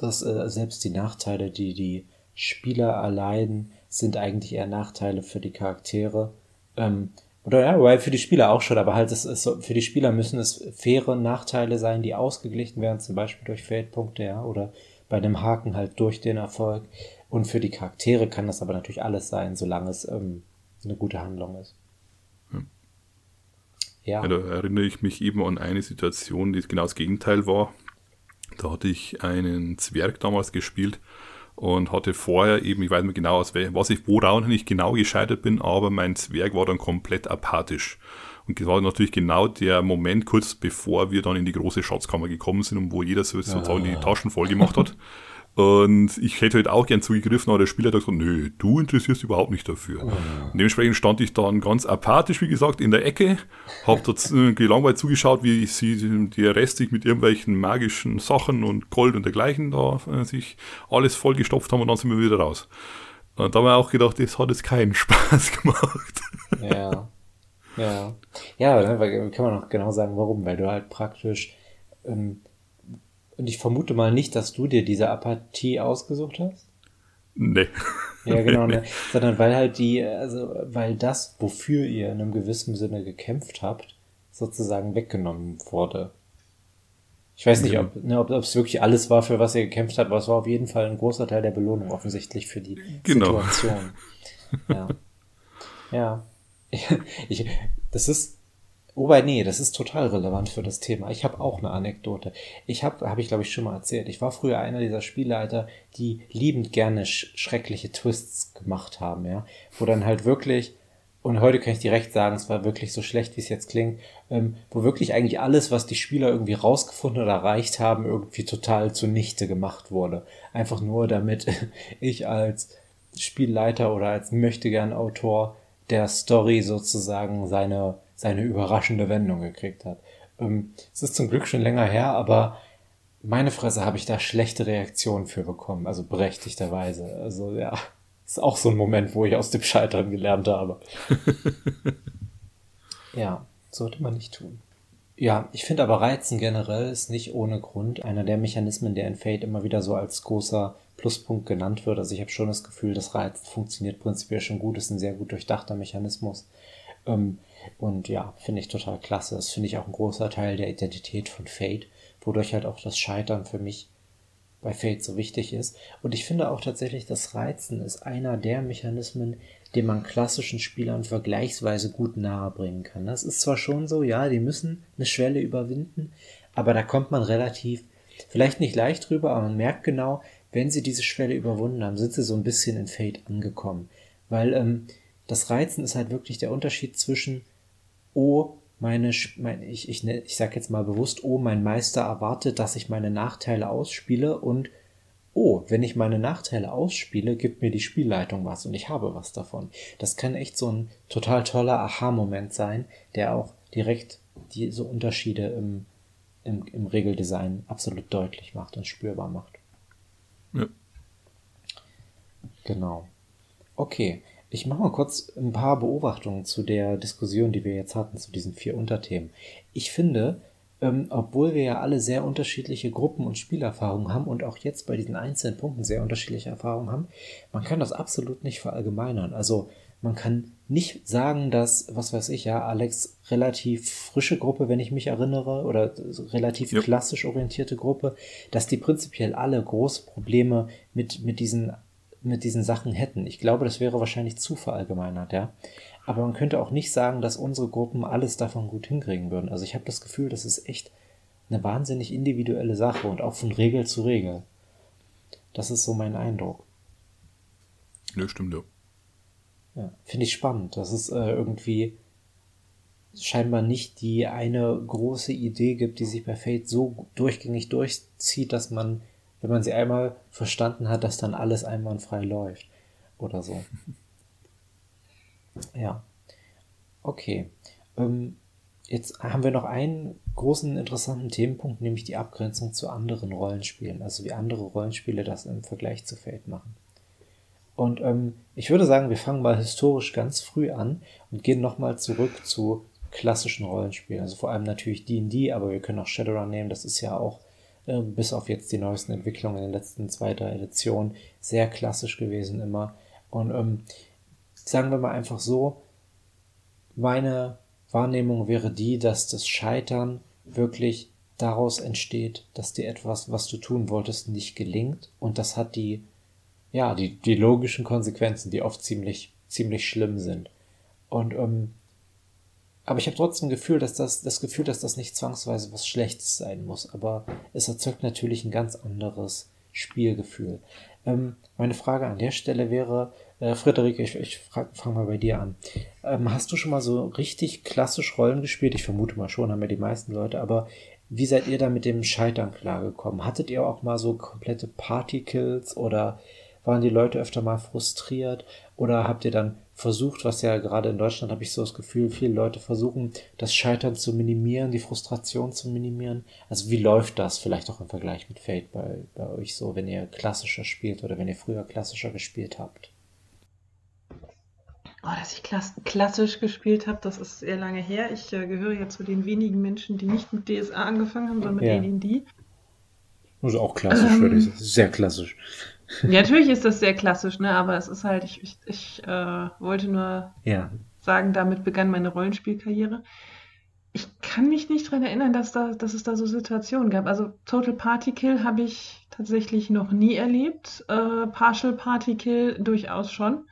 B: dass äh, selbst die Nachteile, die die Spieler erleiden, sind eigentlich eher Nachteile für die Charaktere. Ähm, oder ja, weil für die Spieler auch schon, aber halt, es ist so, für die Spieler müssen es faire Nachteile sein, die ausgeglichen werden, zum Beispiel durch Feldpunkte, ja, oder bei einem Haken halt durch den Erfolg. Und für die Charaktere kann das aber natürlich alles sein, solange es ähm, eine gute Handlung ist.
A: Hm. Ja. ja. Da erinnere ich mich eben an eine Situation, die genau das Gegenteil war. Da hatte ich einen Zwerg damals gespielt, und hatte vorher eben, ich weiß nicht genau, was ich, woran ich genau gescheitert bin, aber mein Zwerg war dann komplett apathisch. Und das war natürlich genau der Moment, kurz bevor wir dann in die große Schatzkammer gekommen sind und wo jeder sozusagen die Taschen voll gemacht hat. Und ich hätte halt auch gern zugegriffen, aber der Spieler hat gesagt, nö, du interessierst dich überhaupt nicht dafür. Und dementsprechend stand ich dann ganz apathisch, wie gesagt, in der Ecke, hab dort äh, gelangweilt zugeschaut, wie sie, der Rest sich mit irgendwelchen magischen Sachen und Gold und dergleichen da äh, sich alles vollgestopft haben und dann sind wir wieder raus. Und da haben wir auch gedacht, das hat jetzt keinen [laughs] Spaß gemacht.
B: Ja. Ja. Ja, ne, kann man auch genau sagen, warum, weil du halt praktisch ähm, und ich vermute mal nicht, dass du dir diese Apathie ausgesucht hast.
A: Nee.
B: Ja, genau, ne? [laughs] Sondern weil halt die, also weil das, wofür ihr in einem gewissen Sinne gekämpft habt, sozusagen weggenommen wurde. Ich weiß nicht, ob, ne, ob es wirklich alles war, für was er gekämpft hat, aber es war auf jeden Fall ein großer Teil der Belohnung offensichtlich für die genau. Situation. [laughs] Ja. ja. [laughs] Ich, das ist, Wobei, nee, das ist total relevant für das Thema. Ich habe auch eine Anekdote. Ich habe, habe ich glaube ich schon mal erzählt, ich war früher einer dieser Spielleiter, die liebend gerne sch schreckliche Twists gemacht haben, ja. Wo dann halt wirklich, und heute kann ich direkt sagen, es war wirklich so schlecht, wie es jetzt klingt, ähm, wo wirklich eigentlich alles, was die Spieler irgendwie rausgefunden oder erreicht haben, irgendwie total zunichte gemacht wurde. Einfach nur, damit [laughs] ich als Spielleiter oder als möchtegern Autor der Story sozusagen seine seine überraschende Wendung gekriegt hat. Ähm, es ist zum Glück schon länger her, aber meine Fresse habe ich da schlechte Reaktionen für bekommen, also berechtigterweise. Also ja, ist auch so ein Moment, wo ich aus dem Scheitern gelernt habe. [laughs] ja, sollte man nicht tun. Ja, ich finde aber Reizen generell ist nicht ohne Grund einer der Mechanismen, der in Fate immer wieder so als großer Pluspunkt genannt wird. Also ich habe schon das Gefühl, das Reizen funktioniert prinzipiell schon gut, ist ein sehr gut durchdachter Mechanismus. Ähm, und ja, finde ich total klasse. Das finde ich auch ein großer Teil der Identität von Fate, wodurch halt auch das Scheitern für mich bei Fate so wichtig ist. Und ich finde auch tatsächlich, das Reizen ist einer der Mechanismen, den man klassischen Spielern vergleichsweise gut nahebringen kann. Das ist zwar schon so, ja, die müssen eine Schwelle überwinden, aber da kommt man relativ, vielleicht nicht leicht drüber, aber man merkt genau, wenn sie diese Schwelle überwunden haben, sind sie so ein bisschen in Fate angekommen. Weil ähm, das Reizen ist halt wirklich der Unterschied zwischen oh, meine, mein, ich, ich, ne, ich sag jetzt mal bewusst, oh, mein Meister erwartet, dass ich meine Nachteile ausspiele und oh, wenn ich meine Nachteile ausspiele, gibt mir die Spielleitung was und ich habe was davon. Das kann echt so ein total toller Aha-Moment sein, der auch direkt diese Unterschiede im, im, im Regeldesign absolut deutlich macht und spürbar macht. Ja. Genau. Okay. Ich mache mal kurz ein paar Beobachtungen zu der Diskussion, die wir jetzt hatten, zu diesen vier Unterthemen. Ich finde, ähm, obwohl wir ja alle sehr unterschiedliche Gruppen- und Spielerfahrungen haben und auch jetzt bei diesen einzelnen Punkten sehr unterschiedliche Erfahrungen haben, man kann das absolut nicht verallgemeinern. Also man kann nicht sagen, dass, was weiß ich, ja, Alex relativ frische Gruppe, wenn ich mich erinnere, oder relativ ja. klassisch orientierte Gruppe, dass die prinzipiell alle große Probleme mit, mit diesen mit diesen Sachen hätten. Ich glaube, das wäre wahrscheinlich zu verallgemeinert, ja. Aber man könnte auch nicht sagen, dass unsere Gruppen alles davon gut hinkriegen würden. Also ich habe das Gefühl, das ist echt eine wahnsinnig individuelle Sache und auch von Regel zu Regel. Das ist so mein Eindruck.
A: Ja, stimmt, ja.
B: Ja, finde ich spannend. dass es äh, irgendwie scheinbar nicht die eine große Idee gibt, die sich bei Fate so durchgängig durchzieht, dass man wenn man sie einmal verstanden hat, dass dann alles einwandfrei läuft oder so. [laughs] Ja. Okay. Ähm, jetzt haben wir noch einen großen interessanten Themenpunkt, nämlich die Abgrenzung zu anderen Rollenspielen, also wie andere Rollenspiele das im Vergleich zu Fate machen. Und ähm, ich würde sagen, wir fangen mal historisch ganz früh an und gehen nochmal zurück zu klassischen Rollenspielen. Also vor allem natürlich D&D, aber wir können auch Shadowrun nehmen, das ist ja auch äh, bis auf jetzt die neuesten Entwicklungen in den letzten zwei, drei Editionen, sehr klassisch gewesen immer. Und ähm, sagen wir mal einfach so, meine Wahrnehmung wäre die, dass das Scheitern wirklich daraus entsteht, dass dir etwas, was du tun wolltest, nicht gelingt. Und das hat die, ja, die, die logischen Konsequenzen, die oft ziemlich, ziemlich schlimm sind. Und ähm, aber ich habe trotzdem Gefühl, dass das, das Gefühl, dass das nicht zwangsweise was Schlechtes sein muss. Aber es erzeugt natürlich ein ganz anderes Spielgefühl. Ähm, meine Frage an der Stelle wäre, äh, Frederik, ich, ich fange mal bei dir an. Ähm, hast du schon mal so richtig klassisch Rollen gespielt? Ich vermute mal schon, haben ja die meisten Leute, aber wie seid ihr da mit dem Scheitern klargekommen? Hattet ihr auch mal so komplette Partykills oder waren die Leute öfter mal frustriert? Oder habt ihr dann versucht, was ja gerade in Deutschland habe ich so das Gefühl, viele Leute versuchen, das Scheitern zu minimieren, die Frustration zu minimieren. Also wie läuft das vielleicht auch im Vergleich mit Fate bei, bei euch so, wenn ihr klassischer spielt oder wenn ihr früher klassischer gespielt habt?
C: Oh, dass ich klassisch gespielt habe, das ist sehr lange her. Ich äh, gehöre ja zu den wenigen Menschen, die nicht mit DSA angefangen haben, sondern mit ja. AD&D.
B: Also auch klassisch, ähm, würde ich sagen. Sehr klassisch.
C: Ja, natürlich ist das sehr klassisch, ne? aber es ist halt, ich, ich, ich äh, wollte nur ja. sagen, damit begann meine Rollenspielkarriere. ich kann mich nicht daran erinnern, dass, da, dass es da so Situationen gab. Also Total Party Kill habe ich tatsächlich noch nie erlebt. Äh, Partial Party Kill durchaus schon.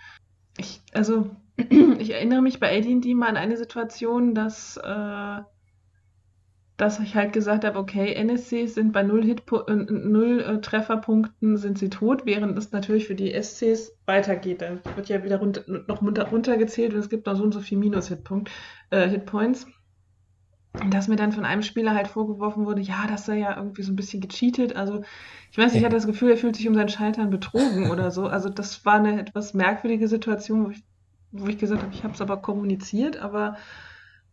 C: Ich, also, [clears throat] ich erinnere mich bei AD&D mal an eine Situation, dass, äh, dass ich halt gesagt habe, okay, NSCs sind bei null, Hit äh, null äh, Trefferpunkten sind sie tot, während es natürlich für die SCs weitergeht. Dann wird ja wieder runter, noch runtergezählt und es gibt noch so und so viel Minus-Hitpoints. Äh, Hitpoints dass mir dann von einem Spieler halt vorgeworfen wurde, ja, das sei ja irgendwie so ein bisschen gecheatet. Also ich weiß nicht, ich hatte das Gefühl, er fühlt sich um sein Scheitern betrogen oder so. Also das war eine etwas merkwürdige Situation, wo ich, wo ich gesagt habe, ich habe es aber kommuniziert, aber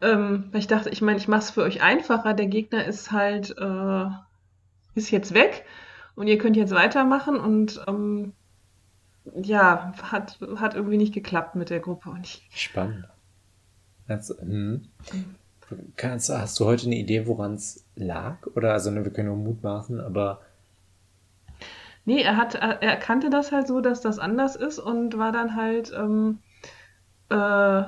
C: ähm, weil ich dachte, ich meine, ich mache es für euch einfacher. Der Gegner ist halt, äh, ist jetzt weg und ihr könnt jetzt weitermachen und ähm, ja, hat, hat irgendwie nicht geklappt mit der Gruppe. Und ich,
B: Spannend. Das, hm. Kannst, hast du heute eine Idee, woran es lag? Oder also ne, wir können nur mutmaßen, aber.
C: Nee, er hat, er erkannte das halt so, dass das anders ist und war dann halt, ähm, äh,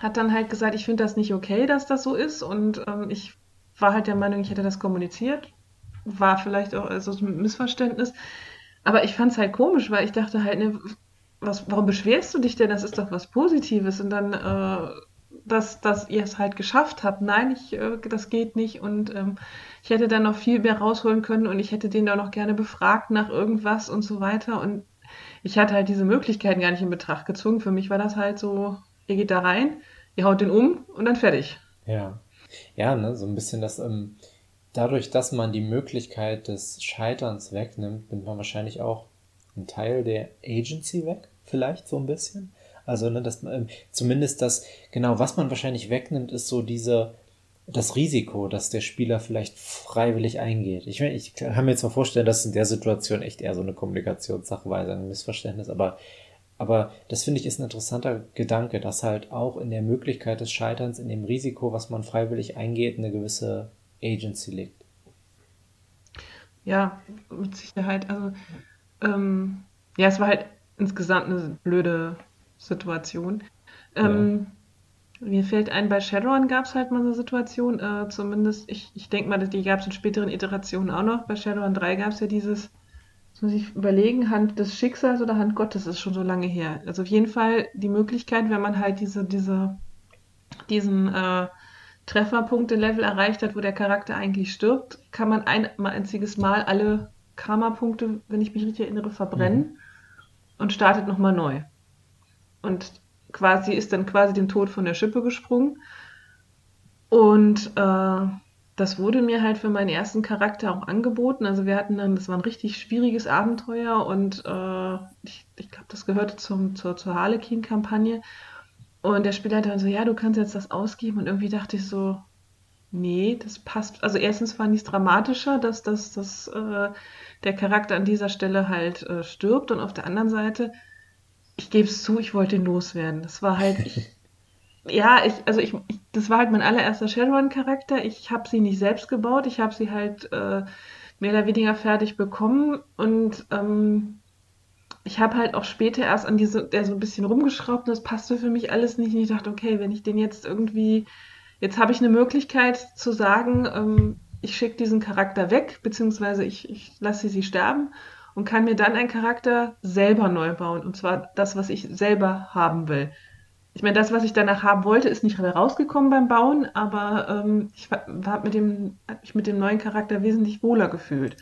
C: hat dann halt gesagt, ich finde das nicht okay, dass das so ist und ähm, ich war halt der Meinung, ich hätte das kommuniziert. War vielleicht auch also ein Missverständnis. Aber ich fand es halt komisch, weil ich dachte halt, ne, was, warum beschwerst du dich denn? Das ist doch was Positives. Und dann äh, dass, dass ihr es halt geschafft habt. Nein, ich, äh, das geht nicht. Und ähm, ich hätte dann noch viel mehr rausholen können und ich hätte den da noch gerne befragt nach irgendwas und so weiter. Und ich hatte halt diese Möglichkeiten gar nicht in Betracht gezogen. Für mich war das halt so, ihr geht da rein, ihr haut den um und dann fertig.
B: Ja. Ja, ne, so ein bisschen das, ähm, dadurch, dass man die Möglichkeit des Scheiterns wegnimmt, nimmt man wahrscheinlich auch einen Teil der Agency weg, vielleicht so ein bisschen. Also, ne, dass ähm, zumindest das, genau, was man wahrscheinlich wegnimmt, ist so diese, das Risiko, dass der Spieler vielleicht freiwillig eingeht. Ich, ich kann mir jetzt mal vorstellen, dass in der Situation echt eher so eine Kommunikationssache war, ein Missverständnis, aber, aber das finde ich ist ein interessanter Gedanke, dass halt auch in der Möglichkeit des Scheiterns, in dem Risiko, was man freiwillig eingeht, eine gewisse Agency liegt.
C: Ja, mit Sicherheit. Also, ähm, ja, es war halt insgesamt eine blöde Situation. Ähm, ja. Mir fällt ein, bei Shadowrun gab es halt mal so eine Situation, äh, zumindest, ich, ich denke mal, die gab es in späteren Iterationen auch noch. Bei Shadowrun 3 gab es ja dieses, das muss ich überlegen, Hand des Schicksals oder Hand Gottes, ist schon so lange her. Also auf jeden Fall die Möglichkeit, wenn man halt diese, diese, diesen äh, Trefferpunkte-Level erreicht hat, wo der Charakter eigentlich stirbt, kann man ein einziges Mal alle Karma-Punkte, wenn ich mich richtig erinnere, verbrennen mhm. und startet nochmal neu und quasi ist dann quasi den Tod von der Schippe gesprungen. Und äh, das wurde mir halt für meinen ersten Charakter auch angeboten. Also wir hatten dann, das war ein richtig schwieriges Abenteuer und äh, ich, ich glaube, das gehörte zum, zur, zur Harlequin-Kampagne. Und der Spieler hat dann so, ja, du kannst jetzt das ausgeben. Und irgendwie dachte ich so, nee, das passt. Also erstens fand ich es dramatischer, dass, dass, dass äh, der Charakter an dieser Stelle halt äh, stirbt. Und auf der anderen Seite ich gebe es zu, ich wollte ihn loswerden. Das war halt, ich, [laughs] ja, ich, also ich, ich, das war halt mein allererster Shadowrun-Charakter. Ich habe sie nicht selbst gebaut, ich habe sie halt äh, mehr oder weniger fertig bekommen und ähm, ich habe halt auch später erst an diese, der so ein bisschen rumgeschraubt und das passte für mich alles nicht. Und ich dachte, okay, wenn ich den jetzt irgendwie, jetzt habe ich eine Möglichkeit zu sagen, ähm, ich schicke diesen Charakter weg, beziehungsweise ich, ich lasse sie sterben und kann mir dann einen Charakter selber neu bauen. Und zwar das, was ich selber haben will. Ich meine, das, was ich danach haben wollte, ist nicht rausgekommen beim Bauen, aber ähm, ich habe mit dem, hab mich mit dem neuen Charakter wesentlich wohler gefühlt.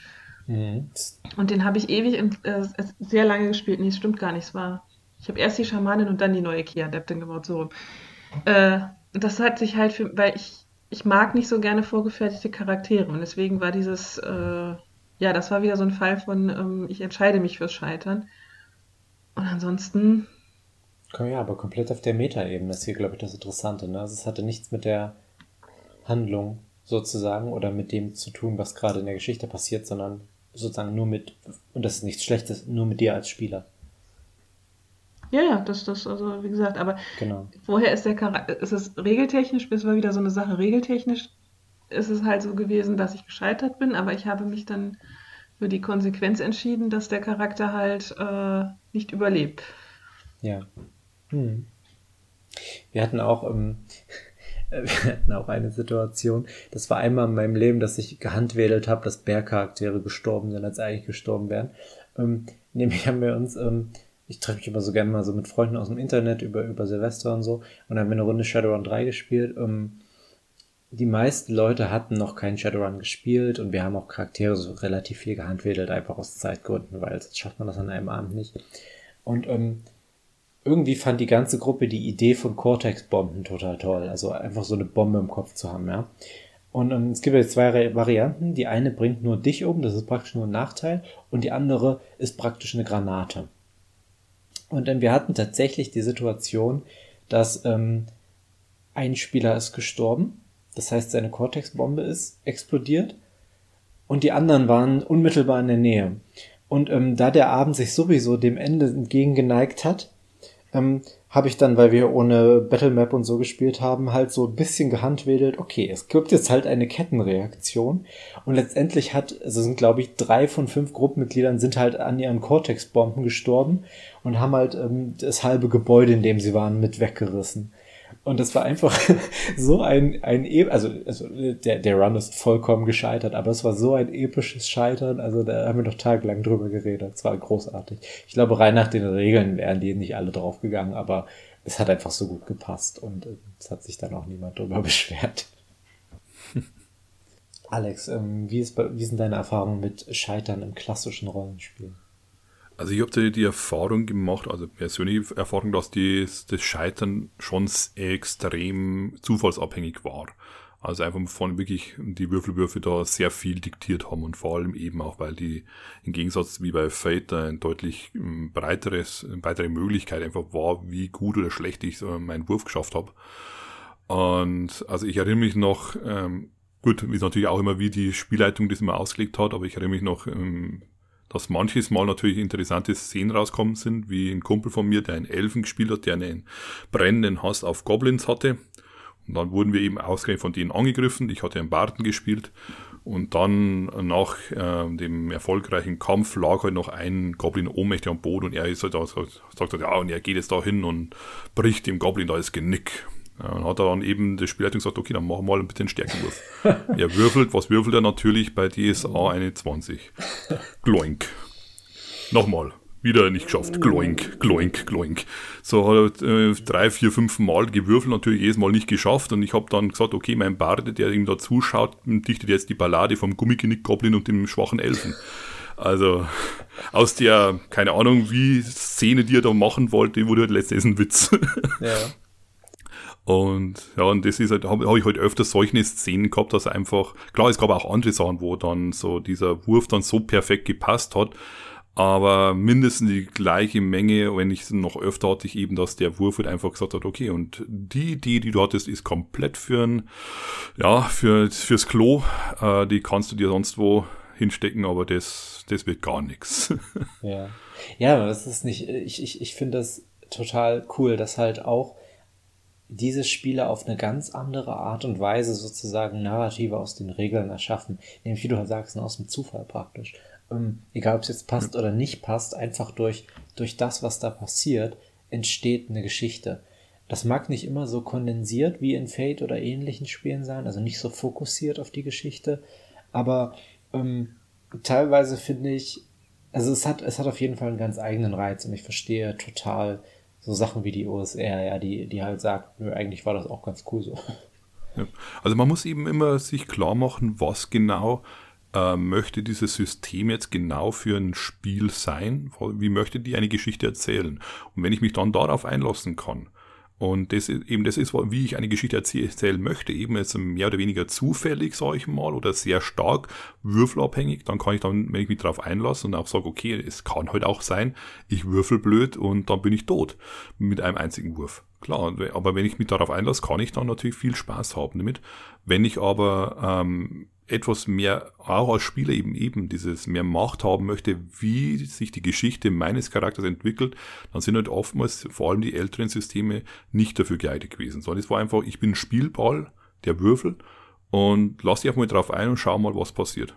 C: Mhm. Und den habe ich ewig äh, sehr lange gespielt. Nee, das stimmt gar nicht. Es war, ich habe erst die Schamanin und dann die neue Kia-Adeptin gebaut, so rum. Äh, das hat sich halt für, weil ich, ich mag nicht so gerne vorgefertigte Charaktere und deswegen war dieses äh, ja, das war wieder so ein Fall von, ähm, ich entscheide mich fürs Scheitern. Und ansonsten.
B: Ja, aber komplett auf der Metaebene ist hier, glaube ich, das Interessante. Ne? Also es hatte nichts mit der Handlung sozusagen oder mit dem zu tun, was gerade in der Geschichte passiert, sondern sozusagen nur mit, und das ist nichts Schlechtes, nur mit dir als Spieler.
C: Ja, ja, das, das, also wie gesagt, aber genau. vorher ist der Charakter, ist es regeltechnisch, bis war wieder so eine Sache regeltechnisch, ist es halt so gewesen, dass ich gescheitert bin, aber ich habe mich dann für die Konsequenz entschieden, dass der Charakter halt äh, nicht überlebt.
B: Ja. Hm. Wir hatten auch, ähm, [laughs] wir hatten auch eine Situation, das war einmal in meinem Leben, dass ich gehandwedelt habe, dass Bärcharaktere gestorben sind, als eigentlich gestorben wären. Ähm, nämlich haben wir uns, ähm, ich treffe mich immer so gerne mal so mit Freunden aus dem Internet über, über Silvester und so, und haben wir eine Runde Shadowrun 3 gespielt. Ähm, die meisten Leute hatten noch keinen Shadowrun gespielt und wir haben auch Charaktere so relativ viel gehandwedelt, einfach aus Zeitgründen, weil sonst schafft man das an einem Abend nicht. Und ähm, irgendwie fand die ganze Gruppe die Idee von Cortex-Bomben total toll. Also einfach so eine Bombe im Kopf zu haben, ja. Und ähm, es gibt jetzt zwei Varianten. Die eine bringt nur dich um, das ist praktisch nur ein Nachteil. Und die andere ist praktisch eine Granate. Und ähm, wir hatten tatsächlich die Situation, dass ähm, ein Spieler ist gestorben. Das heißt, seine Cortex-Bombe ist explodiert. Und die anderen waren unmittelbar in der Nähe. Und ähm, da der Abend sich sowieso dem Ende entgegengeneigt hat, ähm, habe ich dann, weil wir ohne Battlemap und so gespielt haben, halt so ein bisschen gehandwedelt, okay, es gibt jetzt halt eine Kettenreaktion und letztendlich hat, also sind glaube ich drei von fünf Gruppenmitgliedern sind halt an ihren Cortex-Bomben gestorben und haben halt ähm, das halbe Gebäude, in dem sie waren, mit weggerissen. Und das war einfach [laughs] so ein, ein e also, also der, der Run ist vollkommen gescheitert, aber es war so ein episches Scheitern, also da haben wir noch tagelang drüber geredet. Es war großartig. Ich glaube, rein nach den Regeln wären die nicht alle draufgegangen, aber es hat einfach so gut gepasst und äh, es hat sich dann auch niemand drüber [laughs] beschwert. Alex, ähm, wie, ist, wie sind deine Erfahrungen mit Scheitern im klassischen Rollenspiel?
A: Also ich habe die Erfahrung gemacht, also persönliche Erfahrung, dass die, das Scheitern schon extrem zufallsabhängig war. Also einfach von wirklich die Würfelwürfe da sehr viel diktiert haben und vor allem eben auch, weil die im Gegensatz wie bei Fate ein deutlich ähm, breiteres, eine breitere Möglichkeit einfach war, wie gut oder schlecht ich meinen Wurf geschafft habe. Und also ich erinnere mich noch, ähm, gut, ist natürlich auch immer, wie die Spielleitung das immer ausgelegt hat, aber ich erinnere mich noch ähm, dass manches Mal natürlich interessante Szenen rauskommen sind, wie ein Kumpel von mir, der einen Elfen gespielt hat, der einen brennenden Hass auf Goblins hatte. Und dann wurden wir eben ausgerechnet von denen angegriffen. Ich hatte einen Barten gespielt. Und dann nach äh, dem erfolgreichen Kampf lag halt noch ein Goblin ohnmächtig am Boden und er ist halt da, sagt halt, ja, und er geht jetzt da hin und bricht dem Goblin da das Genick. Ja, und hat er dann eben das Spielleitung gesagt, okay, dann machen wir mal ein bisschen Stärkenwurf. [laughs] er würfelt, was würfelt er natürlich bei DSA eine 20? Gloink. Nochmal. Wieder nicht geschafft. Gloink, gloink, gloink. So hat er äh, drei, vier, fünf Mal gewürfelt, natürlich jedes Mal nicht geschafft. Und ich habe dann gesagt, okay, mein Barde, der ihm da zuschaut, dichtet jetzt die Ballade vom Gummigenick-Goblin und dem schwachen Elfen. Also aus der, keine Ahnung, wie Szene, die er da machen wollte, wurde halt letztendlich ein Witz. Ja. [laughs] Und ja, und das ist halt, habe hab ich halt öfter solche Szenen gehabt, dass einfach, klar, es gab auch andere Sachen, wo dann so dieser Wurf dann so perfekt gepasst hat, aber mindestens die gleiche Menge, wenn ich noch öfter hatte, ich eben, dass der Wurf halt einfach gesagt hat, okay, und die Idee, die du hattest, ist komplett für ein, ja, für, fürs Klo, äh, die kannst du dir sonst wo hinstecken, aber das, das wird gar nichts. [laughs]
B: Ja. Ja, das ist nicht, ich, ich, ich finde das total cool, dass halt auch diese Spiele auf eine ganz andere Art und Weise sozusagen Narrative aus den Regeln erschaffen. Nämlich, wie du halt sagst, aus dem Zufall praktisch. Ähm, egal, ob es jetzt passt oder nicht passt, einfach durch, durch das, was da passiert, entsteht eine Geschichte. Das mag nicht immer so kondensiert wie in Fate oder ähnlichen Spielen sein, also nicht so fokussiert auf die Geschichte, aber ähm, teilweise finde ich, also es hat, es hat auf jeden Fall einen ganz eigenen Reiz und ich verstehe total, so Sachen wie die OSR, ja, die, die halt sagt, nö, eigentlich war das auch ganz cool so.
A: Ja. Also man muss eben immer sich klar machen, was genau äh, möchte dieses System jetzt genau für ein Spiel sein, wie möchte die eine Geschichte erzählen. Und wenn ich mich dann darauf einlassen kann, und das ist, eben das ist, wie ich eine Geschichte erzählen möchte, eben jetzt mehr oder weniger zufällig, sage ich mal, oder sehr stark würfelabhängig. Dann kann ich dann, wenn ich mich darauf einlasse und auch sage, okay, es kann halt auch sein, ich würfel blöd und dann bin ich tot mit einem einzigen Wurf. Klar, aber wenn ich mich darauf einlasse, kann ich dann natürlich viel Spaß haben damit. Wenn ich aber ähm, etwas mehr, auch als Spieler eben eben dieses mehr Macht haben möchte, wie sich die Geschichte meines Charakters entwickelt, dann sind halt oftmals vor allem die älteren Systeme nicht dafür geeignet gewesen, sondern es war einfach, ich bin Spielball, der Würfel und lass dich einfach mal drauf ein und schau mal, was passiert.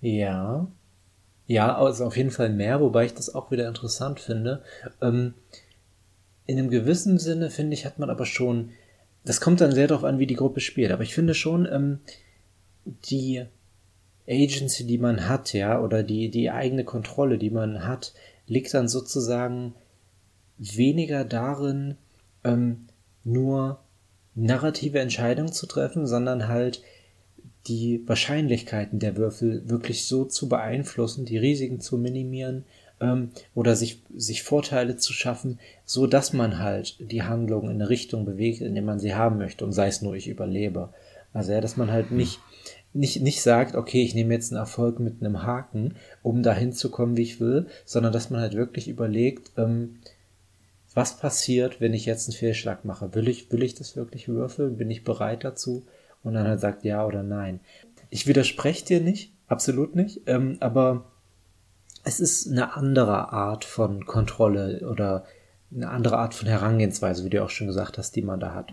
B: Ja. Ja, also auf jeden Fall mehr, wobei ich das auch wieder interessant finde. Ähm, in einem gewissen Sinne, finde ich, hat man aber schon das kommt dann sehr darauf an, wie die Gruppe spielt. Aber ich finde schon, ähm, die Agency, die man hat, ja, oder die, die eigene Kontrolle, die man hat, liegt dann sozusagen weniger darin, ähm, nur narrative Entscheidungen zu treffen, sondern halt die Wahrscheinlichkeiten der Würfel wirklich so zu beeinflussen, die Risiken zu minimieren ähm, oder sich, sich Vorteile zu schaffen, so dass man halt die Handlung in eine Richtung bewegt, in der man sie haben möchte und sei es nur ich überlebe. Also ja, dass man halt nicht, nicht, nicht sagt, okay, ich nehme jetzt einen Erfolg mit einem Haken, um dahin zu kommen, wie ich will, sondern dass man halt wirklich überlegt, ähm, was passiert, wenn ich jetzt einen Fehlschlag mache? Will ich, will ich das wirklich würfeln? Bin ich bereit dazu? Und dann halt sagt ja oder nein. Ich widerspreche dir nicht, absolut nicht, ähm, aber es ist eine andere Art von Kontrolle oder eine andere Art von Herangehensweise, wie du auch schon gesagt hast, die man da hat.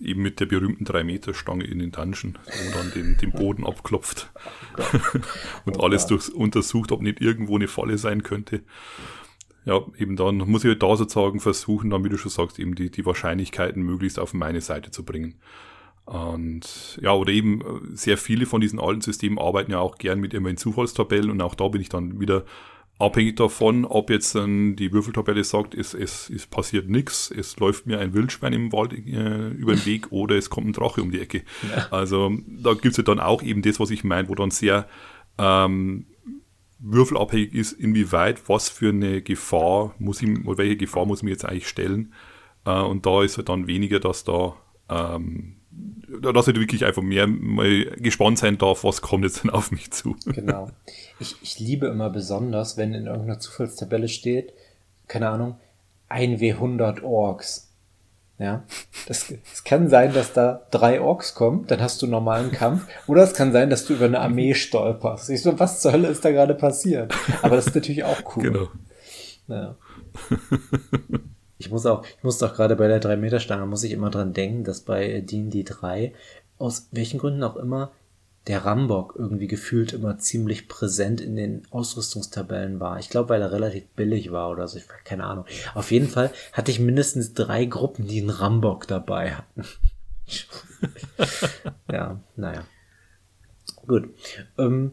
A: Eben mit der berühmten 3-Meter-Stange in den Dungeon, wo dann den, den Boden abklopft oh [laughs] und oh alles durch, untersucht, ob nicht irgendwo eine Falle sein könnte. Ja, eben dann muss ich halt da sozusagen versuchen, dann, wie du schon sagst, eben die, die Wahrscheinlichkeiten möglichst auf meine Seite zu bringen. Und ja, oder eben äh, sehr viele von diesen alten Systemen arbeiten ja auch gern mit immerhin Zufallstabellen und auch da bin ich dann wieder abhängig davon, ob jetzt dann die Würfeltabelle sagt, es, es, es passiert nichts, es läuft mir ein Wildschwein im Wald äh, über den Weg [laughs] oder es kommt ein Drache um die Ecke. Ja. Also da gibt's ja dann auch eben das, was ich meine, wo dann sehr ähm, würfelabhängig ist, inwieweit, was für eine Gefahr muss ich, oder welche Gefahr muss ich mir jetzt eigentlich stellen. Äh, und da ist halt dann weniger, dass da ähm, dass ich wirklich einfach mehr mal gespannt sein darf, was kommt jetzt denn auf mich zu.
B: Genau. [laughs] Ich, ich liebe immer besonders, wenn in irgendeiner Zufallstabelle steht, keine Ahnung, 1W100 Orks. Ja, das, es kann sein, dass da drei Orks kommen, dann hast du normalen Kampf, oder es kann sein, dass du über eine Armee stolperst. Ich so, was zur Hölle ist da gerade passiert? Aber das ist natürlich auch cool. Genau. Ja. [laughs] Ich muss auch, ich muss doch gerade bei der 3-Meter-Stange, muss ich immer dran denken, dass bei D&D 3, aus welchen Gründen auch immer, der Rambock irgendwie gefühlt immer ziemlich präsent in den Ausrüstungstabellen war. Ich glaube, weil er relativ billig war oder so. Ich keine Ahnung. Auf jeden Fall hatte ich mindestens drei Gruppen, die einen Rambock dabei hatten. [laughs] ja, naja. Gut. Ähm,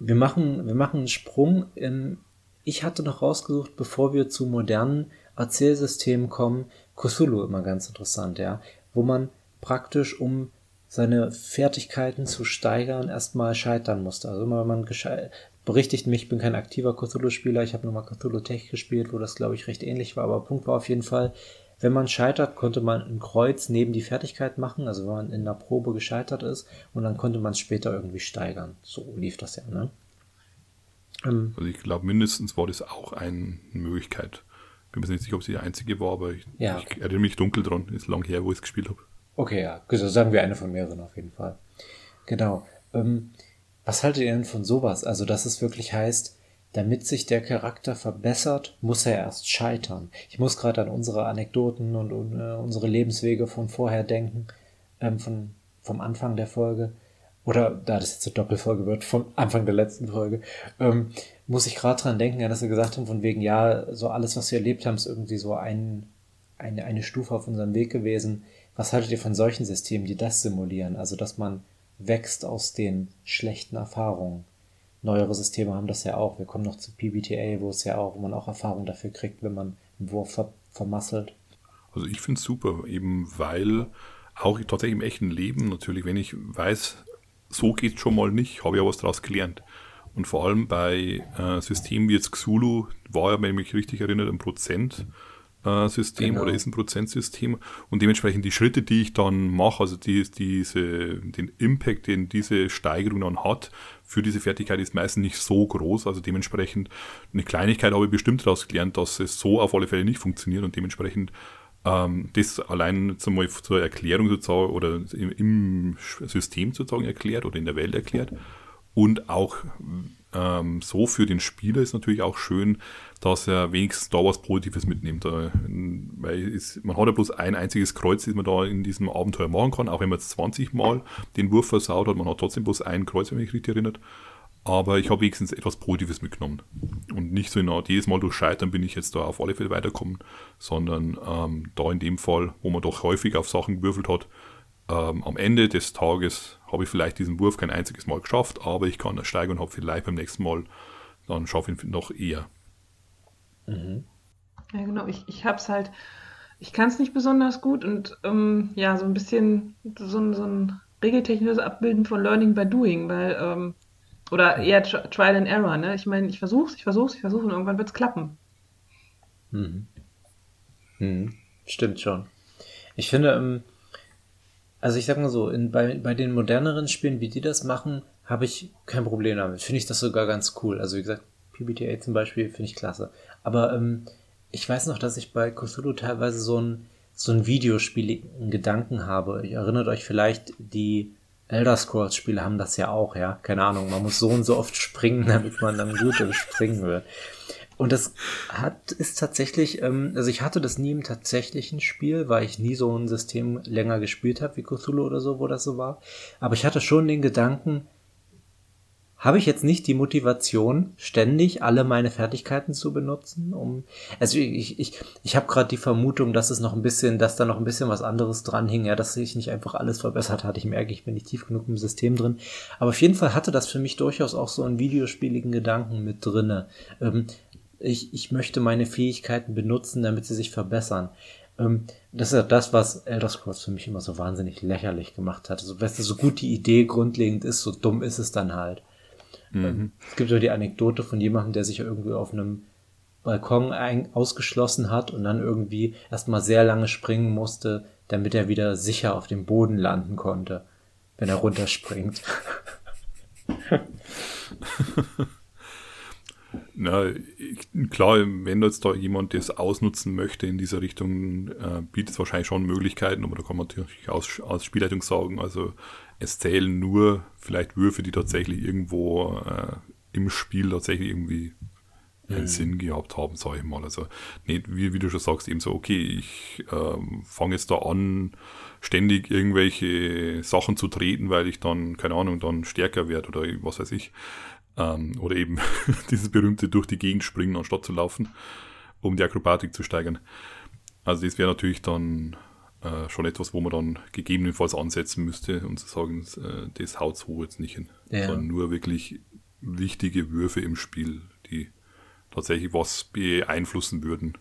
B: wir machen, wir machen einen Sprung in, ich hatte noch rausgesucht, bevor wir zu modernen Erzählsystem kommen, Cthulhu immer ganz interessant, ja, wo man praktisch, um seine Fertigkeiten zu steigern, erstmal scheitern musste. Also immer wenn man berichtigt mich, ich bin kein aktiver Cthulhu-Spieler, ich habe nur mal Cthulhu Tech gespielt, wo das glaube ich recht ähnlich war, aber Punkt war auf jeden Fall, wenn man scheitert, konnte man ein Kreuz neben die Fertigkeit machen, also wenn man in der Probe gescheitert ist, und dann konnte man es später irgendwie steigern. So lief das ja, ne?
A: Ähm, also ich glaube, mindestens war das auch eine Möglichkeit. Bin mir nicht sicher, ob sie die einzige war, aber ich, ja. ich erinnere mich dunkel dran. Ist lang her, wo ich es gespielt habe.
B: Okay, ja. Also sagen wir eine von mehreren auf jeden Fall. Genau. Ähm, was haltet ihr denn von sowas? Also, dass es wirklich heißt, damit sich der Charakter verbessert, muss er erst scheitern. Ich muss gerade an unsere Anekdoten und, und äh, unsere Lebenswege von vorher denken, ähm, von, vom Anfang der Folge oder da das jetzt eine Doppelfolge wird, vom Anfang der letzten Folge, ähm, muss ich gerade dran denken, dass wir gesagt haben, von wegen, ja, so alles, was wir erlebt haben, ist irgendwie so ein, eine, eine Stufe auf unserem Weg gewesen. Was haltet ihr von solchen Systemen, die das simulieren? Also, dass man wächst aus den schlechten Erfahrungen. Neuere Systeme haben das ja auch. Wir kommen noch zu PBTA, wo es ja auch, wo man auch Erfahrung dafür kriegt, wenn man einen Wurf ver vermasselt.
A: Also ich finde es super, eben weil auch tatsächlich im echten Leben natürlich, wenn ich weiß, so geht schon mal nicht, habe ich ja was daraus gelernt. Und vor allem bei äh, Systemen wie jetzt Xulu war ja, wenn ich mich richtig erinnere, ein Prozent. Äh, genau. oder ist ein Prozentsystem und dementsprechend die Schritte, die ich dann mache, also die, diese, den Impact, den diese Steigerung dann hat, für diese Fertigkeit ist meistens nicht so groß. Also dementsprechend eine Kleinigkeit habe ich bestimmt daraus gelernt, dass es so auf alle Fälle nicht funktioniert und dementsprechend ähm, das allein zum zur Erklärung sozusagen oder im, im, System sozusagen erklärt oder in der Welt erklärt. Und auch ähm, so für den Spieler ist natürlich auch schön, dass er wenigstens da was Positives mitnimmt. Äh, weil es, man hat ja bloß ein einziges Kreuz, das man da in diesem Abenteuer machen kann, auch wenn man jetzt 20 Mal den Wurf versaut hat, man hat trotzdem bloß ein Kreuz, wenn mich richtig erinnert. Aber ich habe wenigstens etwas Positives mitgenommen. Und nicht so in Art, jedes Mal durch Scheitern bin ich jetzt da auf alle Fälle weiterkommen, sondern ähm, da in dem Fall, wo man doch häufig auf Sachen gewürfelt hat, ähm, am Ende des Tages habe ich vielleicht diesen Wurf kein einziges Mal geschafft, aber ich kann steigen und habe vielleicht beim nächsten Mal, dann schaffe ich ihn noch eher.
C: Mhm. Ja, genau. Ich, ich habe es halt, ich kann es nicht besonders gut und ähm, ja, so ein bisschen so, so ein regeltechnisches Abbilden von Learning by Doing, weil, ähm, oder eher Trial and Error, ne? Ich meine, ich versuche ich versuche ich versuche und irgendwann wird es klappen.
B: Mhm. Mhm. Stimmt schon. Ich finde, ähm, also ich sag mal so, in, bei, bei den moderneren Spielen, wie die das machen, habe ich kein Problem damit. Finde ich das sogar ganz cool. Also wie gesagt, PBTA zum Beispiel finde ich klasse. Aber ähm, ich weiß noch, dass ich bei Cthulhu teilweise so ein so ein videospieligen Gedanken habe. Ihr erinnert euch vielleicht, die Elder Scrolls Spiele haben das ja auch, ja. Keine Ahnung, man muss so und so oft springen, [laughs] damit man dann gut im Springen wird. Und das hat, ist tatsächlich, ähm, also ich hatte das nie im tatsächlichen Spiel, weil ich nie so ein System länger gespielt habe wie Cthulhu oder so, wo das so war. Aber ich hatte schon den Gedanken, habe ich jetzt nicht die Motivation, ständig alle meine Fertigkeiten zu benutzen, um also ich ich ich habe gerade die Vermutung, dass es noch ein bisschen, dass da noch ein bisschen was anderes dran hing, ja, dass sich nicht einfach alles verbessert hat. Ich merke, ich bin nicht tief genug im System drin, aber auf jeden Fall hatte das für mich durchaus auch so einen videospieligen Gedanken mit drinne. Ähm, ich, ich möchte meine Fähigkeiten benutzen, damit sie sich verbessern. Ähm, das ist ja das, was Elder Scrolls für mich immer so wahnsinnig lächerlich gemacht hat. Also, weißt du, so gut die Idee grundlegend ist, so dumm ist es dann halt. Ähm, mhm. Es gibt ja die Anekdote von jemandem, der sich irgendwie auf einem Balkon ein, ausgeschlossen hat und dann irgendwie erstmal sehr lange springen musste, damit er wieder sicher auf dem Boden landen konnte, wenn er runterspringt. [laughs]
A: Na, klar, wenn jetzt da jemand das ausnutzen möchte in dieser Richtung, äh, bietet es wahrscheinlich schon Möglichkeiten, aber da kann man natürlich aus, aus Spielleitung sagen, also es zählen nur vielleicht Würfe, die tatsächlich irgendwo äh, im Spiel tatsächlich irgendwie einen mhm. Sinn gehabt haben, sage ich mal. Also nicht, wie, wie du schon sagst, eben so, okay, ich ähm, fange jetzt da an, ständig irgendwelche Sachen zu treten, weil ich dann, keine Ahnung, dann stärker werde oder was weiß ich. Ähm, oder eben [laughs] dieses berühmte durch die Gegend springen, anstatt zu laufen, um die Akrobatik zu steigern. Also das wäre natürlich dann äh, schon etwas, wo man dann gegebenenfalls ansetzen müsste und zu sagen, äh, das haut so jetzt nicht hin. Ja. Sondern nur wirklich wichtige Würfe im Spiel, die tatsächlich was beeinflussen würden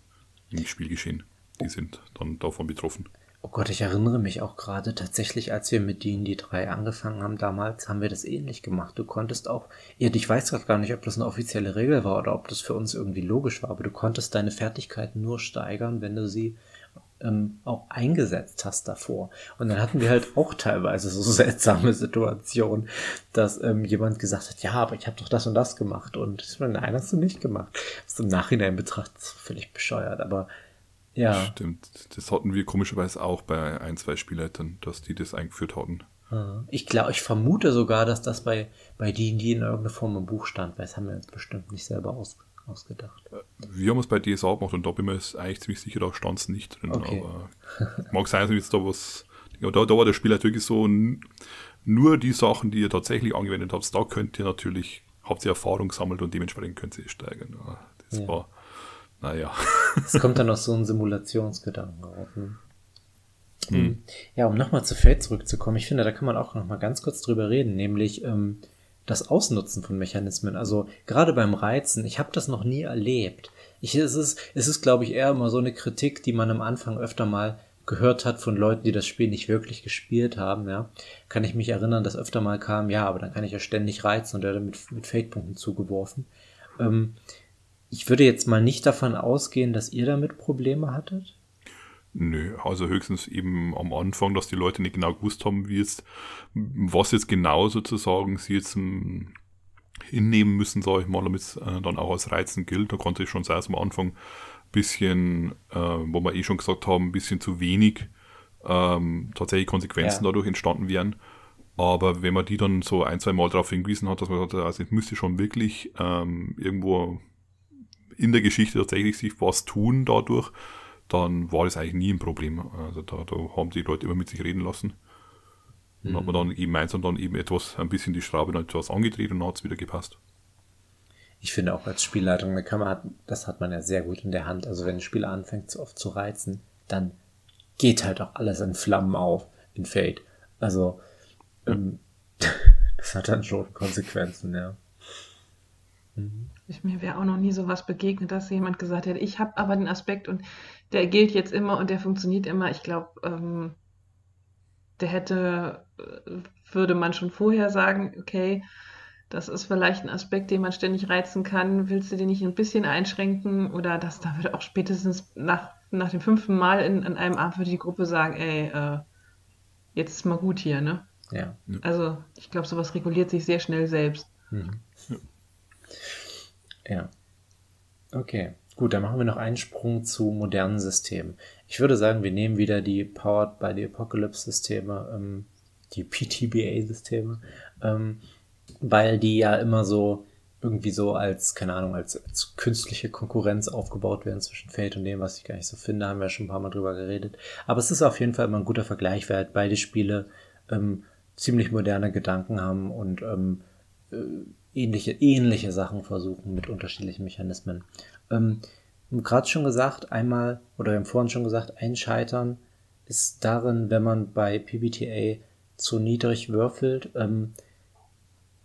A: im Spielgeschehen. Die sind dann davon betroffen.
B: Oh Gott, ich erinnere mich auch gerade tatsächlich, als wir mit D&D 3 angefangen haben damals, haben wir das ähnlich gemacht. Du konntest auch, ich weiß gerade gar nicht, ob das eine offizielle Regel war oder ob das für uns irgendwie logisch war, aber du konntest deine Fertigkeiten nur steigern, wenn du sie ähm, auch eingesetzt hast davor. Und dann hatten wir halt auch teilweise so [laughs] seltsame Situationen, dass ähm, jemand gesagt hat, ja, aber ich habe doch das und das gemacht. Und ich meine, nein, hast du nicht gemacht. Das ist im Nachhinein betrachtet völlig bescheuert, aber ja.
A: Stimmt. Das hatten wir komischerweise auch bei ein, zwei Spielleitern, dass die das eingeführt hatten.
B: Ich glaube, ich vermute sogar, dass das bei, bei D&D in irgendeiner Form im Buch stand, weil das haben wir jetzt bestimmt nicht selber aus, ausgedacht.
A: Äh, wir haben es bei DSA gemacht und da bin ich mir eigentlich ziemlich sicher, da stand es nicht drin. Okay. Aber mag sein, dass jetzt da was. Ja, da, da war der Spieler wirklich so, nur die Sachen, die ihr tatsächlich angewendet habt, da könnt ihr natürlich, habt ihr Erfahrung gesammelt und dementsprechend könnt ihr steigern. Das ja. war, naja.
B: Es kommt dann noch so ein Simulationsgedanken auf. Ne? Hm. Ja, um nochmal zu Fate zurückzukommen, ich finde, da kann man auch nochmal ganz kurz drüber reden, nämlich ähm, das Ausnutzen von Mechanismen. Also gerade beim Reizen, ich habe das noch nie erlebt. Ich, es ist, es ist, glaube ich, eher immer so eine Kritik, die man am Anfang öfter mal gehört hat von Leuten, die das Spiel nicht wirklich gespielt haben, ja. Kann ich mich erinnern, dass öfter mal kam, ja, aber dann kann ich ja ständig reizen und werde mit, mit Fate-Punkten zugeworfen. Ähm, ich würde jetzt mal nicht davon ausgehen, dass ihr damit Probleme hattet.
A: Nö, also höchstens eben am Anfang, dass die Leute nicht genau gewusst haben, wie jetzt, was jetzt genau sozusagen sie jetzt ähm, hinnehmen müssen, sage ich mal, damit es äh, dann auch als Reizen gilt. Da konnte ich schon sehr am Anfang ein bisschen, äh, wo wir eh schon gesagt haben, ein bisschen zu wenig ähm, tatsächlich Konsequenzen ja. dadurch entstanden wären. Aber wenn man die dann so ein, zwei Mal darauf hingewiesen hat, dass man sagt, also es müsste schon wirklich ähm, irgendwo in der Geschichte tatsächlich sich was tun dadurch, dann war das eigentlich nie ein Problem. Also da, da haben die Leute immer mit sich reden lassen. Und mhm. hat man dann eben eins und dann eben etwas, ein bisschen die Schraube dann etwas angedreht und dann hat es wieder gepasst.
B: Ich finde auch als Spielleitung eine Kamera, das hat man ja sehr gut in der Hand. Also wenn ein Spieler anfängt, zu oft zu reizen, dann geht halt auch alles in Flammen auf in Fate. Also ähm, [laughs] das hat dann schon Konsequenzen, ja.
C: Mhm. Ich, mir wäre auch noch nie so was begegnet, dass jemand gesagt hätte, ich habe aber den Aspekt und der gilt jetzt immer und der funktioniert immer. Ich glaube, ähm, der hätte, äh, würde man schon vorher sagen, okay, das ist vielleicht ein Aspekt, den man ständig reizen kann. Willst du den nicht ein bisschen einschränken? Oder das, da würde auch spätestens nach, nach dem fünften Mal in, an einem Abend würde die Gruppe sagen, ey, äh, jetzt ist mal gut hier, ne?
B: Ja.
C: Also, ich glaube, sowas reguliert sich sehr schnell selbst.
B: Mhm. Ja. Okay. Gut, dann machen wir noch einen Sprung zu modernen Systemen. Ich würde sagen, wir nehmen wieder die Powered by the Apocalypse-Systeme, ähm, die PTBA-Systeme, ähm, weil die ja immer so irgendwie so als, keine Ahnung, als, als, künstliche Konkurrenz aufgebaut werden zwischen Fate und dem, was ich gar nicht so finde, haben wir schon ein paar Mal drüber geredet. Aber es ist auf jeden Fall immer ein guter Vergleich, weil halt beide Spiele ähm, ziemlich moderne Gedanken haben und ähm, äh, ähnliche, ähnliche Sachen versuchen mit unterschiedlichen Mechanismen. Ähm, Gerade schon gesagt, einmal, oder wir haben vorhin schon gesagt, ein Scheitern ist darin, wenn man bei PBTA zu niedrig würfelt, ähm,